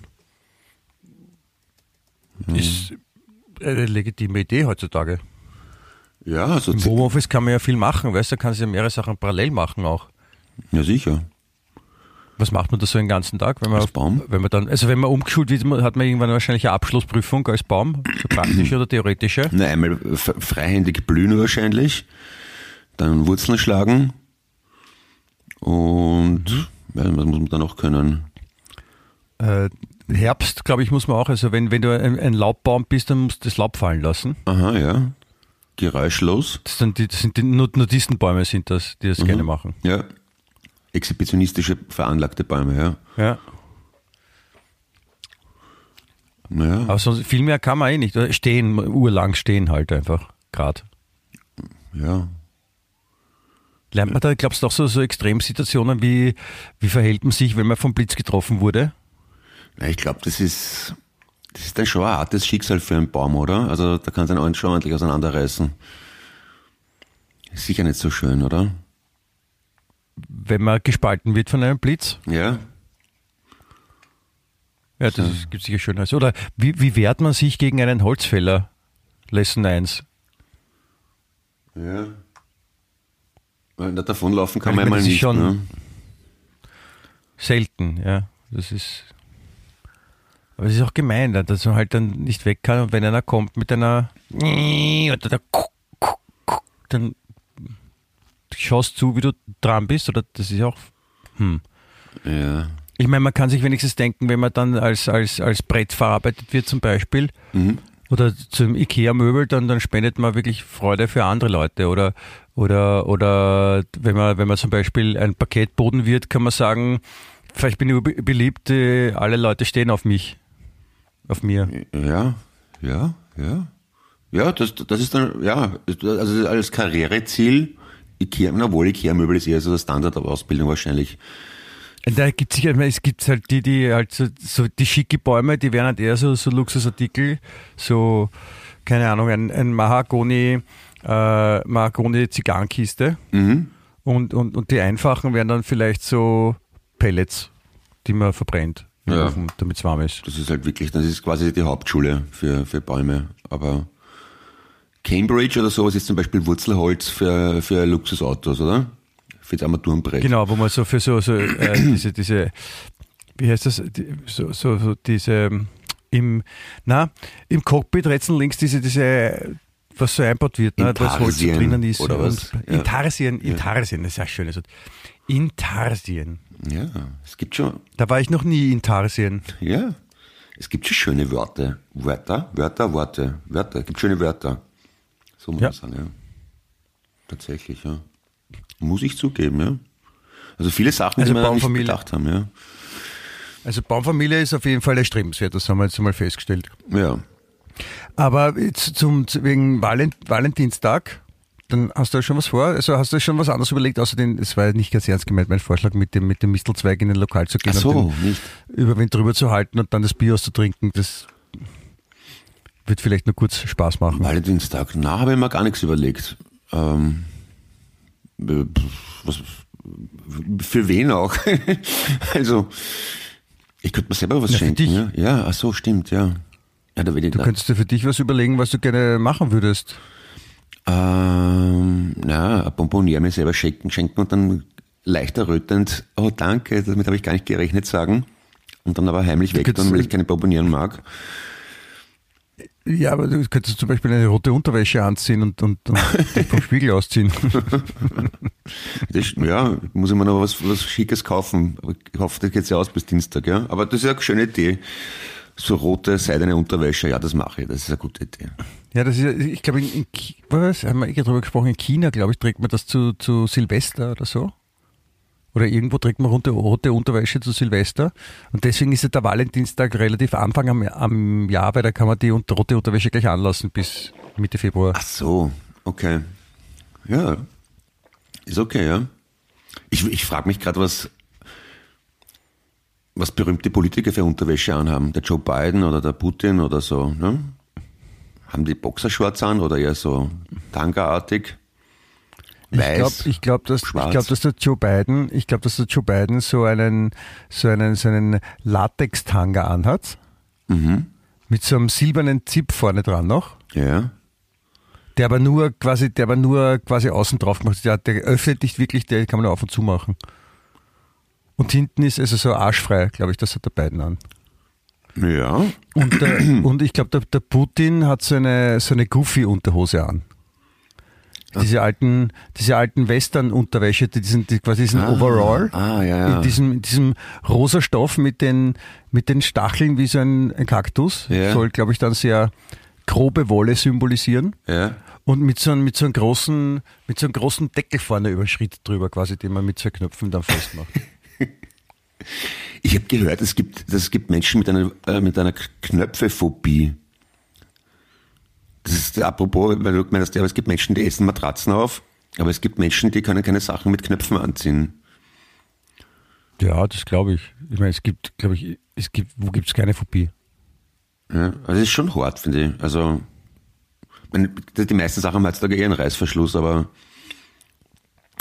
C: ist eine legitime Idee heutzutage.
D: Ja, also,
C: Im Homeoffice kann man ja viel machen, weißt du, da kannst du ja mehrere Sachen parallel machen auch.
D: ja sicher.
C: Was macht man da so den ganzen Tag? Wenn man,
D: Als Baum?
C: Wenn man dann, also wenn man umgeschult wird, hat man irgendwann wahrscheinlich eine Abschlussprüfung als Baum, so praktische oder theoretische.
D: Na, einmal freihändig blühen wahrscheinlich, dann Wurzeln schlagen und ja, was muss man da noch können?
C: Äh, Herbst, glaube ich, muss man auch, also wenn, wenn du ein, ein Laubbaum bist, dann musst du das Laub fallen lassen.
D: Aha, ja. Geräuschlos.
C: Das sind, die, das sind die Nudistenbäume sind das, die das gerne machen.
D: Ja. Exhibitionistische veranlagte Bäume, ja.
C: Ja.
D: Naja.
C: Aber sonst viel mehr kann man eh nicht. Oder Stehen, urlang stehen halt einfach, grad.
D: Ja.
C: Lernt man da, glaubst du, auch so, so Extremsituationen, wie, wie verhält man sich, wenn man vom Blitz getroffen wurde?
D: Ich glaube, das ist, das ist dann schon ein hartes Schicksal für einen Baum, oder? Also da kann es einen schon ordentlich auseinanderreißen. Ist sicher nicht so schön, oder?
C: Wenn man gespalten wird von einem Blitz?
D: Ja.
C: Ja, das ist, gibt sicher Schöneres. Oder wie, wie wehrt man sich gegen einen Holzfäller? Lesson 1.
D: Ja. Weil nicht davonlaufen kann
C: Ich
D: man
C: meine, das ist
D: nicht.
C: schon-
D: ne?
C: Selten, ja. Das ist. Aber es ist auch gemein, dass man halt dann nicht weg kann und wenn einer kommt mit einer oder der dann schaust zu, wie du dran bist, oder das ist auch. Hm.
D: Ja.
C: Ich meine, man kann sich wenigstens denken, wenn man dann als, als, als Brett verarbeitet wird zum Beispiel
D: Mhm.
C: oder zum Ikea-Möbel, dann, dann spendet man wirklich Freude für andere Leute. Oder, oder, oder wenn man, wenn man zum Beispiel ein Paketboden wird, kann man sagen, vielleicht bin ich be- beliebt, äh, alle Leute stehen auf mich. Auf mir.
D: Ja, ja, ja. Ja, das, das ist dann, ja, also als Karriereziel, Ikea, na wohl, Ikea-Möbel ist eher so der Standard der Ausbildung wahrscheinlich.
C: Da gibt sicher, es gibt halt die, die halt so, so die schicke Bäume, die wären halt eher so, so Luxusartikel, so, keine Ahnung, ein, ein Mahagoni, äh, Mahagoni Zigarrenkiste.
D: Mhm.
C: Und, und, und die einfachen wären dann vielleicht so Pellets, die man verbrennt,
D: Ja.
C: damit es warm ist.
D: Das ist halt wirklich, das ist quasi die Hauptschule für, für Bäume. Aber Cambridge oder sowas ist zum Beispiel Wurzelholz für, für Luxusautos, oder? Für das Armaturenbrett.
C: Genau, wo man so für so, so äh, diese, diese, wie heißt das, die, so, so, so diese, ähm, im, na, im Cockpit und links diese, diese, was so einbaut wird, ne, das Holz drinnen ist.
D: oder was? Ja.
C: Intarsien, Intarsien, das ist ja ein schönes Wort. Intarsien.
D: Ja, es gibt schon,
C: Da war ich noch nie in Tarsien.
D: ja, es gibt schon schöne Wörter. Wörter, Wörter, Worte, Wörter, es gibt schöne Wörter. So muss
C: Ja.
D: man sagen, ja. Tatsächlich, ja. Muss ich zugeben, ja. Also viele Sachen,
C: Also
D: die wir nicht bedacht haben, ja.
C: Also Baumfamilie ist auf jeden Fall erstrebenswert, das haben wir jetzt mal festgestellt.
D: Ja.
C: Aber jetzt zum, zu- wegen Valent, Valentinstag, dann hast du ja schon was vor? Also hast du schon was anderes überlegt, außer den, es war ja nicht ganz ernst gemeint, mein Vorschlag mit dem, mit dem Mistelzweig in den Lokal zu gehen
D: Ach so,
C: und
D: nicht.
C: Überwind drüber zu halten und dann das Bier auszutrinken, das wird vielleicht nur kurz Spaß machen.
D: Valentinstag, na, habe ich mir gar nichts überlegt. Ähm, äh, was, für wen auch? also, ich könnte mir selber was
C: Ja,
D: schenken. Ja, ja ach so, stimmt, ja. Ja, da will ich
C: Du könntest dir für dich was überlegen, was du gerne machen würdest.
D: Ähm, na, ein Bonbonier mir selber schenken, schenken und dann leicht errötend, oh danke, damit habe ich gar nicht gerechnet sagen. Und dann aber heimlich weg, dann, weil ich keine Bonbonieren mag.
C: Ja, aber du könntest zum Beispiel eine rote Unterwäsche anziehen und, und, und dich vom Spiegel ausziehen.
D: Das, ja, muss ich mir noch was, was Schickes kaufen. Aber Ich hoffe, das geht ja aus bis Dienstag, ja. Aber das ist eine schöne Idee. So rote, seidene Unterwäsche, ja, das mache ich. Das ist eine gute Idee.
C: Ja, das ist, ich glaube, in, in was, haben wir darüber gesprochen, in China, glaube ich, trägt man das zu, zu Silvester oder so. Oder irgendwo trägt man rote, rote Unterwäsche zu Silvester. Und deswegen ist ja der Valentinstag relativ Anfang am, am Jahr, weil da kann man die rote Unterwäsche gleich anlassen bis Mitte Februar.
D: Ach so, okay. Ja, ist okay, ja. Ich, ich frage mich gerade, was, was berühmte Politiker für Unterwäsche anhaben. Der Joe Biden oder der Putin oder so. Ne? Haben die Boxershorts an oder eher so Tanga-artig?
C: Ich
D: Weiß,
C: glaube, ich glaub, dass, ich glaub, dass der Joe Biden, ich glaube, dass der Joe Biden so einen, so einen, so einen Latex-Tanga anhat.
D: Mhm.
C: Mit so einem silbernen Zip vorne dran noch.
D: Ja.
C: Der aber nur quasi, der aber nur quasi außen drauf gemacht ist. Der, der öffnet nicht wirklich, der kann man nur auf und zu machen. Und hinten ist also so arschfrei, glaube ich, das hat der Biden an.
D: Ja.
C: Und, der, und ich glaube, der, der Putin hat so eine, so eine Goofy-Unterhose an. Diese alten, diese alten Western-Unterwäsche, die sind die quasi diesen Overall.
D: Ah, ja, ja.
C: In diesem, in diesem rosa Stoff mit den, mit den Stacheln wie so ein, ein Kaktus.
D: Ja.
C: Soll, glaube ich, dann sehr grobe Wolle symbolisieren.
D: Ja.
C: Und mit so, einem, mit so einem großen, mit so einem großen Deckel vorne über den Schritt drüber, quasi, den man mit zwei Knöpfen dann festmacht.
D: Ich habe gehört, es gibt, es gibt Menschen mit einer, äh, mit einer Knöpfephobie. Das ist apropos, weil du meinst, ja, es gibt Menschen, die essen Matratzen auf, aber es gibt Menschen, die können keine Sachen mit Knöpfen anziehen.
C: ja, das glaube ich. Ich meine, es gibt, glaube ich, es gibt, wo gibt es keine Phobie?
D: Ja, also das ist schon hart, finde ich. Also, die meisten Sachen haben heutzutage eher einen Reißverschluss, aber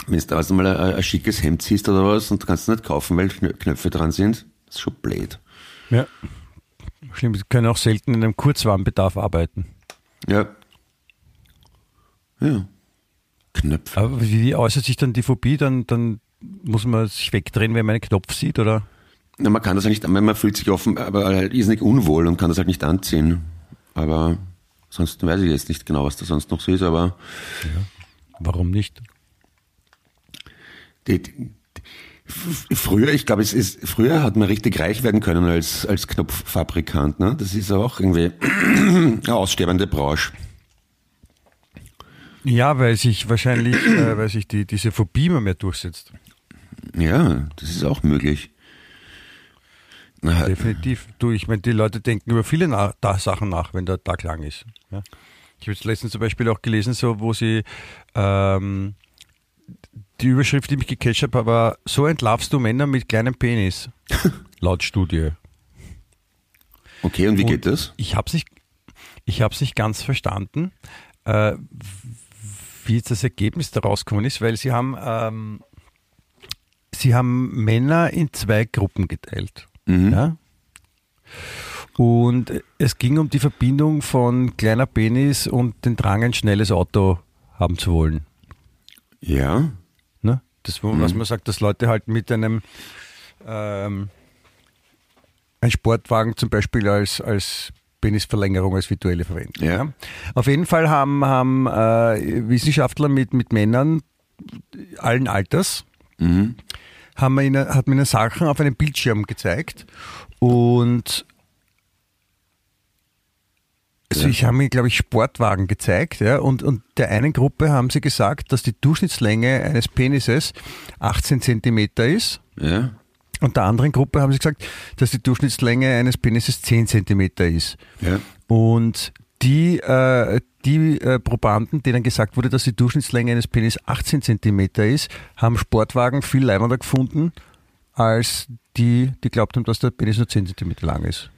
D: wenn du da also mal ein, ein schickes Hemd ziehst oder was und du kannst es nicht kaufen, weil Knö- Knöpfe dran sind, ist schon blöd.
C: Ja. Stimmt, sie können auch selten in einem Kurzwarmbedarf arbeiten.
D: Ja. Ja. Knöpfe.
C: Aber wie wie äußert sich dann die Phobie? Dann, dann muss man sich wegdrehen, wenn man einen Knopf sieht, oder?
D: Na, man kann das ja nicht, man fühlt sich offen, aber halt irrsinnig unwohl und kann das halt nicht anziehen. Aber sonst weiß ich jetzt nicht genau, was da sonst noch so ist, aber
C: Warum nicht?
D: Die, die, früher, ich glaube, es ist, früher hat man richtig reich werden können als, als Knopffabrikant, ne? Das ist auch irgendwie eine aussterbende Branche.
C: Ja, weil sich wahrscheinlich, äh, weil sich die, diese Phobie immer mehr durchsetzt.
D: Ja, das ist auch möglich. Na,
C: Definitiv. Du, ich meine, die Leute denken über viele na Sachen nach, wenn der Tag lang ist. Ja. Ich habe jetzt letztens zum Beispiel auch gelesen, so wo sie ähm, die Überschrift, die mich gecatcht habe, war so entlarvst du Männer mit kleinem Penis. Laut Studie.
D: okay, und wie
C: Und
D: geht das?
C: Ich habe es nicht, ich hab's nicht ganz verstanden, äh, wie jetzt das Ergebnis daraus gekommen ist, weil sie haben, ähm, sie haben Männer in zwei Gruppen geteilt.
D: Mhm.
C: Ja? Und es ging um die Verbindung von kleiner Penis und den Drang, ein schnelles Auto haben zu wollen.
D: Ja.
C: Das, was man sagt, dass Leute halt mit einem ähm, ein Sportwagen zum Beispiel als, als Penisverlängerung als virtuelle verwenden.
D: Ja.
C: Auf jeden Fall haben, haben äh, Wissenschaftler mit, mit Männern allen Alters
D: Mhm.
C: haben wir ihnen, hat man ihnen Sachen auf einem Bildschirm gezeigt und also
D: Ja.
C: ich habe mir, glaube ich, Sportwagen gezeigt, ja, und, und der einen Gruppe haben sie gesagt, dass die Durchschnittslänge eines Penises 18 Zentimeter ist.
D: Ja.
C: Und der anderen Gruppe haben sie gesagt, dass die Durchschnittslänge eines Penises 10 Zentimeter ist.
D: Ja.
C: Und die, äh, die äh, Probanden, denen gesagt wurde, dass die Durchschnittslänge eines Penis 18 Zentimeter ist, haben Sportwagen viel leibender gefunden, als die, die glaubt haben, dass der Penis nur 10 Zentimeter lang ist.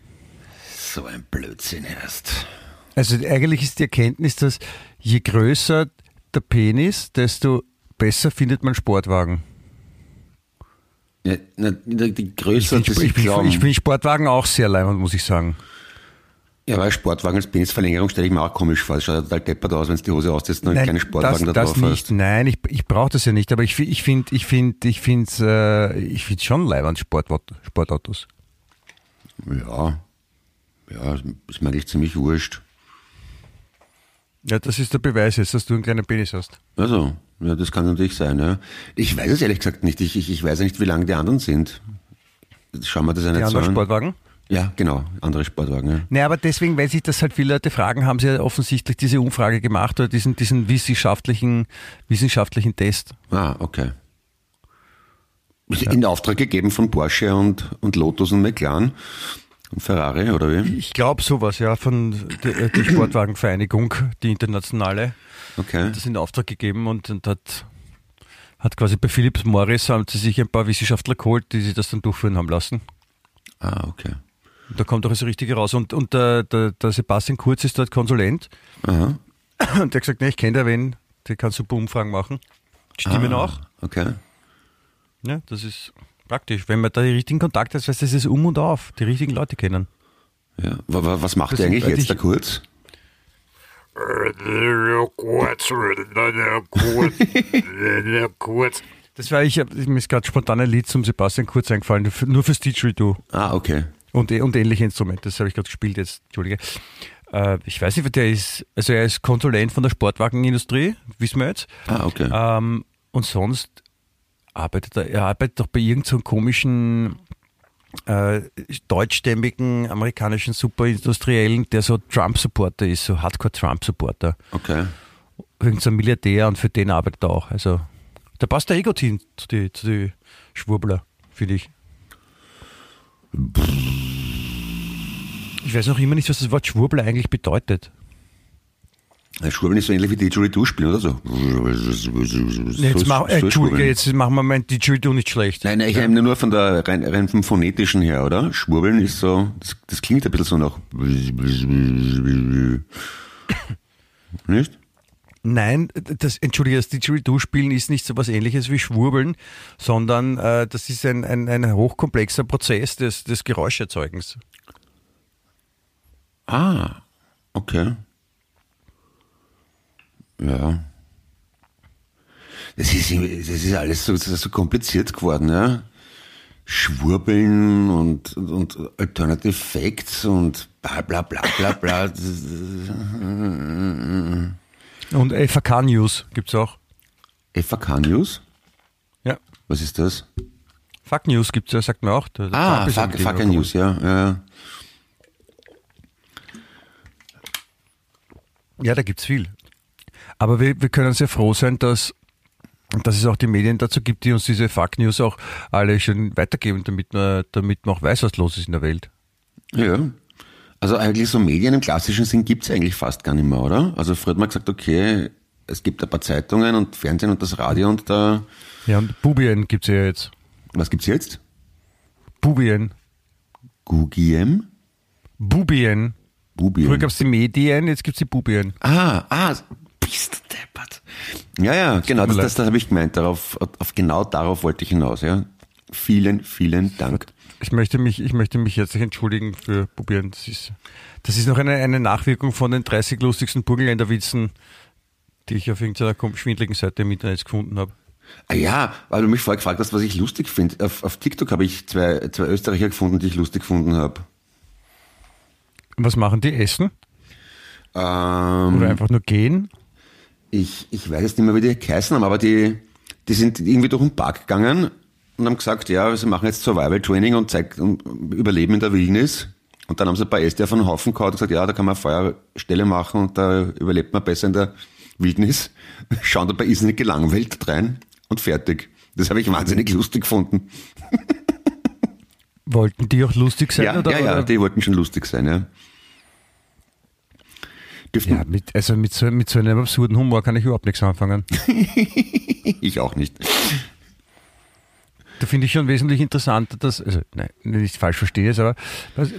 D: So ein Blödsinn erst.
C: Also eigentlich ist die Erkenntnis, dass je größer der Penis, desto besser findet man Sportwagen.
D: Ja, na, die, die
C: Ich
D: das ich glauben.
C: ich find Sportwagen auch sehr leibend, muss ich sagen.
D: Ja, weil Sportwagen als Penisverlängerung stelle ich mir auch komisch vor. Das schaut total deppert aus, wenn du die Hose ausziehst und kleinen Sportwagen
C: das,
D: da
C: das
D: drauf
C: nicht.
D: hast.
C: Nein, ich, ich brauche das ja nicht, aber ich, ich finde ich find, ich find's, äh, ich find's schon leibend, Sportauto, Sportautos.
D: Ja. Ja, ist mir eigentlich ziemlich wurscht.
C: Ja, das ist der Beweis jetzt, dass du einen kleinen Penis hast.
D: Also, ja, das kann natürlich sein, ja. Ich weiß es ehrlich gesagt nicht. Ich, ich, ich weiß ja nicht, wie lange die anderen sind. Schauen wir das ja
C: Die
D: nicht so
C: anderen
D: an.
C: Sportwagen?
D: Ja, genau, andere Sportwagen, ja.
C: Nee, aber deswegen, weil sich das halt viele Leute fragen, haben sie ja offensichtlich diese Umfrage gemacht oder diesen, diesen wissenschaftlichen, wissenschaftlichen Test.
D: Ah, okay. In Auftrag gegeben von Porsche und, und Lotus und McLaren Ferrari, oder wie?
C: Ich glaube sowas, ja, von der die Sportwagenvereinigung, die internationale,
D: Okay.
C: das in Auftrag gegeben und, und hat, hat quasi bei Philips Morris haben sie sich ein paar Wissenschaftler geholt, die sich das dann durchführen haben lassen.
D: Ah, okay.
C: Und da kommt auch das Richtige raus. Und, und der, der, der Sebastian Kurz ist dort Konsulent
D: Aha.
C: und der hat gesagt, ne, ich kenne da wen, der kann super Umfragen machen. Stimmen
D: ah,
C: auch.
D: Okay.
C: Ja, das ist praktisch. Wenn man da die richtigen Kontakte hat, heißt das ist um und auf, die richtigen Leute kennen.
D: Ja. Wa- wa- Was macht
C: Das
D: der eigentlich jetzt, der Kurz?
C: Das war ich, mir ist gerade spontan ein Lied zum Sebastian Kurz eingefallen, nur fürs Didgeridoo
D: Ah, okay.
C: und, und ähnliche Instrumente. Das habe ich gerade gespielt jetzt, Entschuldige. Äh, ich weiß nicht, der ist, also er ist Konsulent von der Sportwagenindustrie, wissen wir jetzt.
D: Ah, okay.
C: Ähm, und sonst arbeitet er, er arbeitet doch bei irgendeinem so komischen äh, deutschstämmigen amerikanischen Superindustriellen, der so Trump-Supporter ist, so Hardcore-Trump-Supporter.
D: Okay.
C: Irgend so ein Milliardär und für den arbeitet er auch. Also da passt der Ego-Team zu die, zu die Schwurbler, finde ich. Ich weiß noch immer nicht, was das Wort Schwurbler eigentlich bedeutet.
D: Der Schwurbeln ist so ähnlich wie Didgeridoo spielen, oder so?
C: Jetzt
D: So-
C: mach, äh, Entschuldige, jetzt machen wir mein Didgeridoo nicht schlecht.
D: Nein, nein, ich meine nur von der rein, rein vom phonetischen her, oder? Schwurbeln ist so, das, das klingt ein bisschen so nach. Nicht?
C: Nein, das, entschuldige, das Didgeridoo-Spielen ist nicht so was ähnliches wie Schwurbeln, sondern äh, das ist ein, ein, ein hochkomplexer Prozess des, des Geräuscherzeugens.
D: Ah, okay. Ja. Das ist, das ist alles so, das ist so kompliziert geworden, ja. Schwurbeln und, und, und Alternative Facts und bla bla bla bla bla. Das ist-
C: Und FAK News gibt's auch.
D: FAK News?
C: Ja.
D: Was ist das?
C: Fuck News gibt's ja, sagt man auch. Der
D: Ah, Fuck, Fuck News, ja. ja.
C: Ja, da gibt's viel. Aber wir, wir können sehr froh sein, dass, dass es auch die Medien dazu gibt, die uns diese Fuck News auch alle schön weitergeben, damit man, damit man auch weiß, was los ist in der Welt.
D: Ja. Also eigentlich so Medien im klassischen Sinn gibt's eigentlich fast gar nicht mehr, oder? Also früher hat man gesagt, okay, es gibt ein paar Zeitungen und Fernsehen und das Radio und da.
C: Ja, und Bubien gibt's ja jetzt.
D: Was gibt's jetzt?
C: Bubien.
D: Gugiem?
C: Bubien.
D: Bubien.
C: Früher gab's die Medien, jetzt gibt's die Bubien.
D: ah, ah, bist du deppert. Ja, ja, genau, das, das, das habe ich gemeint. Darauf, auf genau darauf wollte ich hinaus, ja. Vielen, vielen Dank.
C: Ich möchte mich, ich möchte mich herzlich entschuldigen für Probieren. Das ist, das ist noch eine, eine Nachwirkung von den 30 lustigsten Burgenländer-Witzen, die ich auf irgendeiner schwindeligen Seite im Internet gefunden habe.
D: Ah ja, weil du mich vorher gefragt hast, was ich lustig finde. Auf, auf TikTok habe ich zwei, zwei Österreicher gefunden, die ich lustig gefunden habe.
C: Was machen die? Essen?
D: Ähm,
C: Oder einfach nur gehen?
D: Ich, ich weiß jetzt nicht mehr, wie die geheißen haben, aber die, die sind irgendwie durch den Park gegangen und haben gesagt, ja, sie machen jetzt Survival Training und zeigt und Überleben in der Wildnis. Und dann haben sie ein paar Äste auf einen Haufen gehauen und gesagt, ja, da kann man Feuerstelle machen und da überlebt man besser in der Wildnis. Schauen dabei ist nicht gelangweilt rein und fertig. Das habe ich wahnsinnig lustig gefunden.
C: Wollten die auch lustig sein?
D: Ja,
C: oder,
D: ja, ja,
C: oder?
D: die wollten schon lustig sein, ja. Dürften,
C: ja mit, also mit so, mit so einem absurden Humor kann ich überhaupt nichts anfangen.
D: ich auch nicht.
C: Da finde ich schon wesentlich interessanter, dass, also nein, nicht falsch verstehe es, aber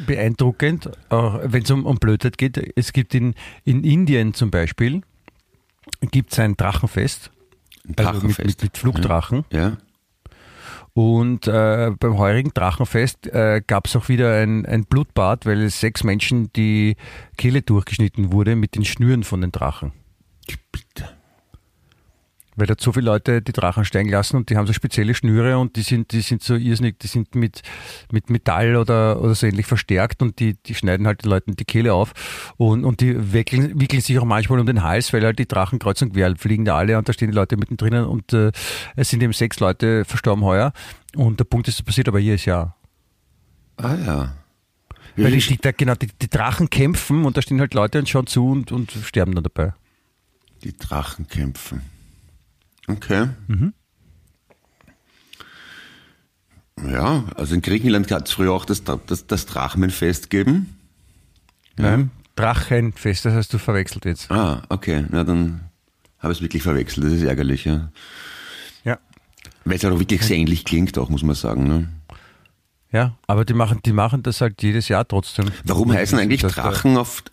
C: beeindruckend, auch wenn es um, um Blödheit geht, es gibt in, in Indien zum Beispiel, gibt es ein Drachenfest, also mit,
D: Drachenfest.
C: mit, mit Flugdrachen.
D: Ja.
C: Und äh, beim heurigen Drachenfest äh, gab es auch wieder ein, ein Blutbad, weil sechs Menschen die Kehle durchgeschnitten wurde mit den Schnüren von den Drachen.
D: Bitte.
C: Weil da so viele Leute die Drachen steigen lassen und die haben so spezielle Schnüre und die sind, die sind so irrsinnig, die sind mit, mit Metall oder, oder so ähnlich verstärkt und die, die schneiden halt den Leuten die Kehle auf und, und die wickeln, wickeln sich auch manchmal um den Hals, weil halt die Drachen kreuz und quer fliegen da alle und da stehen die Leute mittendrin und äh, es sind eben sechs Leute verstorben heuer und der Punkt ist, das passiert aber jedes Jahr.
D: Ah ja.
C: Weil die, die, genau, die, die Drachen kämpfen und da stehen halt Leute und schauen zu und, und sterben dann dabei.
D: Die Drachen kämpfen. Okay. Ja, also in Griechenland hat es früher auch das, das, das Drachenfest gegeben.
C: Nein, Drachenfest, das hast du verwechselt jetzt.
D: Ah, okay. Na, dann habe ich es wirklich verwechselt. Das ist ärgerlich, ja.
C: Ja.
D: Weil es halt auch wirklich sehr ähnlich klingt, auch, muss man sagen. Ne?
C: Ja, aber die machen, die machen das halt jedes Jahr trotzdem.
D: Warum heißen eigentlich Drachen auf,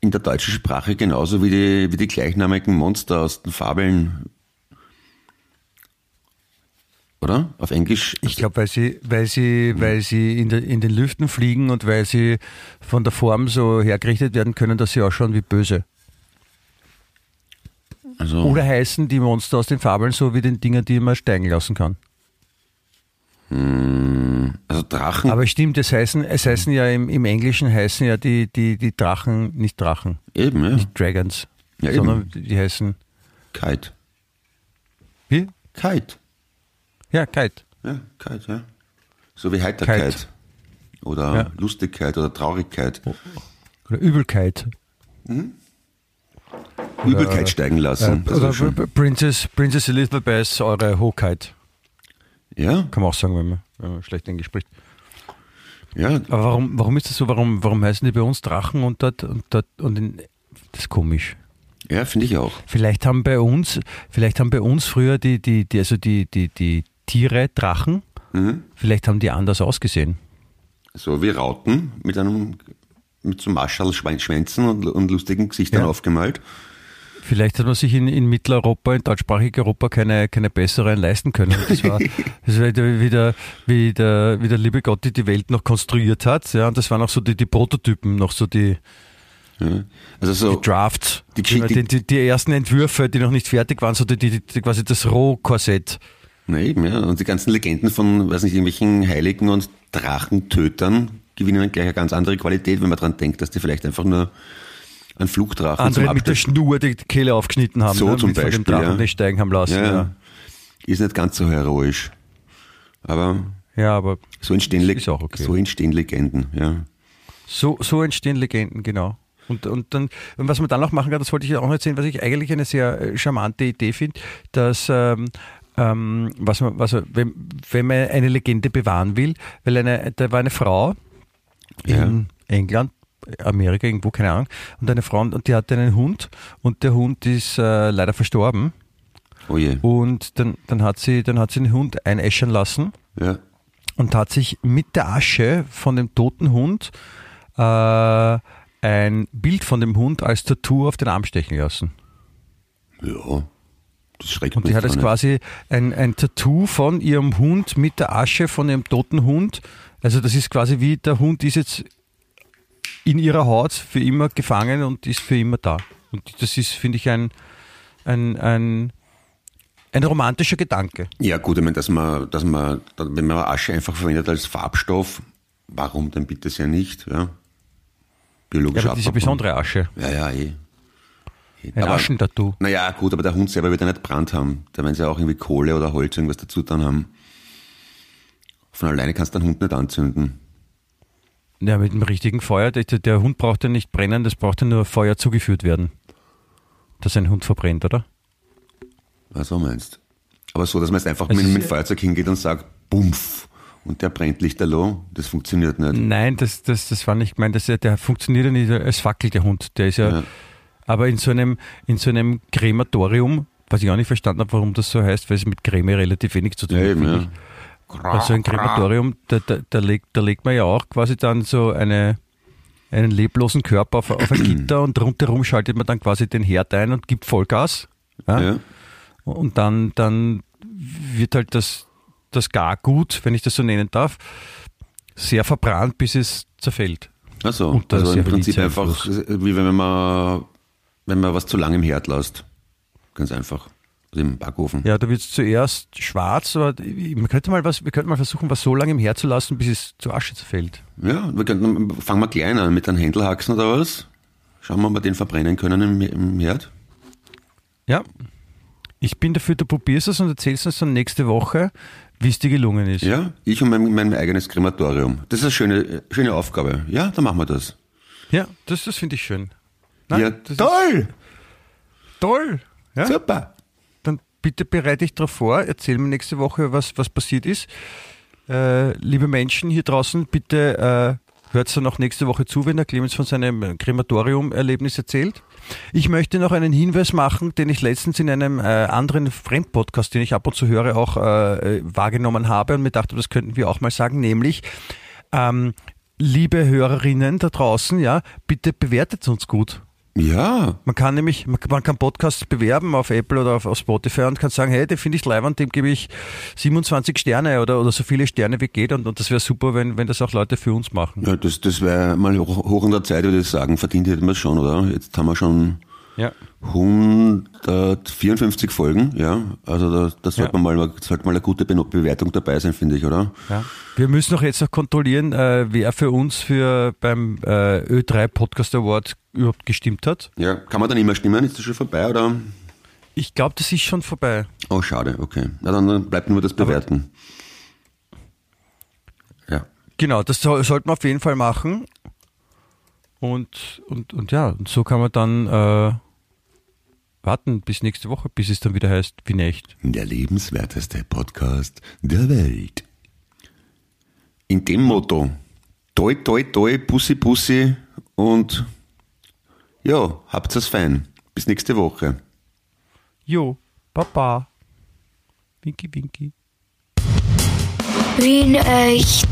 D: in der deutschen Sprache genauso wie die, wie die gleichnamigen Monster aus den Fabeln? Oder? Auf Englisch?
C: Ich glaube, weil sie, weil sie, weil sie in, der, in den Lüften fliegen und weil sie von der Form so hergerichtet werden können, dass sie ausschauen wie böse.
D: Also,
C: Oder heißen die Monster aus den Fabeln so wie den Dingen, die man steigen lassen kann.
D: also Drachen.
C: Aber stimmt, es heißen, es heißen ja im, im Englischen heißen ja die, die, die Drachen nicht Drachen,
D: eben, ja.
C: nicht Dragons,
D: Ja, eben.
C: sondern die heißen
D: Kite.
C: wie?
D: Kite.
C: Ja, Kite.
D: Ja, Kite, ja. So wie Heiterkeit.
C: Kite.
D: Oder
C: Ja.
D: Lustigkeit oder Traurigkeit.
C: Oder Übelkeit.
D: Übelkeit steigen lassen. Das
C: Oder. Princess, Princess Elizabeth, eure Hochheit.
D: Ja,
C: Kann man auch sagen, wenn man, wenn man schlecht Englisch spricht.
D: ja.
C: Aber warum, warum ist das so? Warum, warum heißen die bei uns Drachen und dort und dort und in, das ist komisch.
D: Ja, finde ich auch.
C: Vielleicht haben bei uns, vielleicht haben bei uns früher die, die, die also die, die, die Tiere Drachen,
D: Mhm.
C: vielleicht haben die anders ausgesehen.
D: So wie Rauten mit einem mit so Marschallschwänzen und, und lustigen Gesichtern
C: Ja.
D: aufgemalt.
C: Vielleicht hat man sich in, in Mitteleuropa, in deutschsprachigen Europa keine, keine besseren leisten können. Das war, das war wieder, wie, der, wie der liebe Gott die, die Welt noch konstruiert hat. Ja, und das waren auch so die, die Prototypen, noch so die,
D: Ja. Also so,
C: die Drafts,
D: die
C: die,
D: Geschichte-
C: die, die, die ersten Entwürfe, die noch nicht fertig waren, so die, die, die quasi das Rohkorsett.
D: Na eben, ja. Und die ganzen Legenden von, weiß nicht, irgendwelchen Heiligen und Drachentötern gewinnen dann gleich eine ganz andere Qualität, wenn man dran denkt, dass die vielleicht einfach nur einen Flugdrachen
C: Andere
D: zum
C: mit der Schnur die Kehle aufgeschnitten haben,
D: So
C: ne,
D: zum
C: mit von dem
D: Beispiel,
C: Drachen
D: ja.
C: nicht steigen haben lassen.
D: ja,
C: Ja.
D: Ist nicht ganz so heroisch. Aber
C: ja aber
D: so entstehen, Le
C: okay.
D: so entstehen Legenden, ja.
C: So, so entstehen Legenden, genau. Und, und dann, und was man dann noch machen kann, das wollte ich auch noch erzählen, was ich eigentlich eine sehr äh, charmante Idee finde, dass ähm, ähm, was man, was, wenn, wenn man eine Legende bewahren will, weil eine, da war eine Frau in England, Amerika, irgendwo, keine Ahnung, und eine Frau, und die hatte einen Hund und der Hund ist äh, leider verstorben.
D: Oh je.
C: Und dann, dann, hat sie, dann hat sie den Hund einäschern lassen
D: Ja.
C: und hat sich mit der Asche von dem toten Hund äh, ein Bild von dem Hund als Tattoo auf den Arm stechen lassen.
D: Ja. Das schreckt
C: Und die hat jetzt quasi ein, ein Tattoo von ihrem Hund mit der Asche von ihrem toten Hund. Also das ist quasi wie der Hund ist jetzt in ihrer Haut für immer gefangen und ist für immer da. Und das ist, finde ich, ein, ein, ein, ein romantischer Gedanke.
D: Ja, gut, ich meine, dass man, dass man, wenn man Asche einfach verwendet als Farbstoff, warum denn bitte sehr nicht, ja? Biologisch
C: Ja, aber diese besondere Asche.
D: Ja, ja, eh.
C: Ein
D: Aber-
C: Aschentattoo.
D: Naja, gut, aber der Hund selber wird ja nicht Brand haben. Da werden sie auch irgendwie Kohle oder Holz irgendwas dazu dann haben. Von alleine kannst du den Hund nicht anzünden.
C: Ja, mit dem richtigen Feuer. Der, der Hund braucht ja nicht brennen, das braucht ja nur Feuer zugeführt werden. Dass ein Hund verbrennt, oder?
D: Was du meinst. Aber so, dass man jetzt einfach
C: Also
D: mit dem Feuerzeug hingeht und sagt, bumpf, und der brennt lichterloh, das funktioniert nicht.
C: Nein, das, das, das war nicht gemeint. Das, der funktioniert ja nicht als Fackel, der Hund. Der ist ja,
D: Ja.
C: Aber in so einem, in so einem Krematorium, was ich auch nicht verstanden habe, warum das so heißt, weil es mit Creme relativ wenig zu tun
D: Ja,
C: hat.
D: ja.
C: ich. Also ein Krematorium, da, da, da, legt, da legt man ja auch quasi dann so eine, einen leblosen Körper auf, auf ein Gitter und rundherum schaltet man dann quasi den Herd ein und gibt Vollgas. Ja?
D: Ja.
C: Und dann, dann wird halt das, das Gargut, wenn ich das so nennen darf, sehr verbrannt, bis es zerfällt.
D: Also, also im Prinzip einfach, wie wenn man, wenn man was zu lange im Herd lässt. Ganz einfach. Also im Backofen.
C: Ja, da wird es zuerst schwarz, aber man könnte mal was, wir könnten mal versuchen, was so lange im Herd zu lassen, bis es zu Asche zerfällt.
D: Ja, wir könnten, fangen wir klein an mit einem Händelhaxen oder was. Schauen wir, ob wir den verbrennen können im, im Herd.
C: Ja. Ich bin dafür, du probierst es und erzählst uns dann nächste Woche, wie es dir gelungen ist.
D: Ja, ich und mein, mein eigenes Krematorium. Das ist eine schöne, schöne Aufgabe. Ja, dann machen wir das.
C: Ja, das, das finde ich schön.
D: Ja,
C: das ist
D: toll!
C: toll. Ja?
D: Super!
C: Dann bitte bereite dich darauf vor, erzähl mir nächste Woche, was, was passiert ist. Äh, liebe Menschen hier draußen, bitte äh, hört dann auch nächste Woche zu, wenn der Clemens von seinem Krematorium-Erlebnis erzählt. Ich möchte noch einen Hinweis machen, den ich letztens in einem äh, anderen Fremdpodcast, den ich ab und zu höre, auch äh, wahrgenommen habe und mir dachte, das könnten wir auch mal sagen, nämlich ähm, liebe Hörerinnen da draußen, ja, bitte bewertet uns gut.
D: Ja,
C: Man kann nämlich, man, kann Podcasts bewerben auf Apple oder auf, auf Spotify und kann sagen, hey, den finde ich leibend, dem gebe ich 27 Sterne oder, oder so viele Sterne wie geht und, und das wäre super, wenn, wenn das auch Leute für uns machen.
D: ja das, das wäre mal hoch, hoch an der Zeit, würde ich sagen. Verdient hätten wir es schon, oder? Jetzt haben wir schon
C: Ja.
D: 154 Folgen, ja. Also da, da sollte
C: Ja.
D: man mal, sollte mal eine gute Be Bewertung dabei sein, finde ich, oder?
C: Ja. Wir müssen auch jetzt noch kontrollieren, äh, wer für uns für beim äh, Ö3 Podcast Award überhaupt gestimmt hat.
D: Ja, kann man dann immer stimmen? Ist das schon vorbei, oder?
C: Ich glaube, das ist schon vorbei.
D: Oh, schade, okay. Na, dann dann bleibt nur das Bewerten. Ja.
C: Genau, das soll, sollte man auf jeden Fall machen. Und, und, und ja, und so kann man dann äh, warten bis nächste Woche, bis es dann wieder heißt, wie nicht.
D: Der lebenswerteste Podcast der Welt. In dem Motto, toi, toi, toi, Pussy, Pussy und ja, habt's es fein. Bis nächste Woche.
C: Jo, Papa. Winky, winky.
A: Wien echt.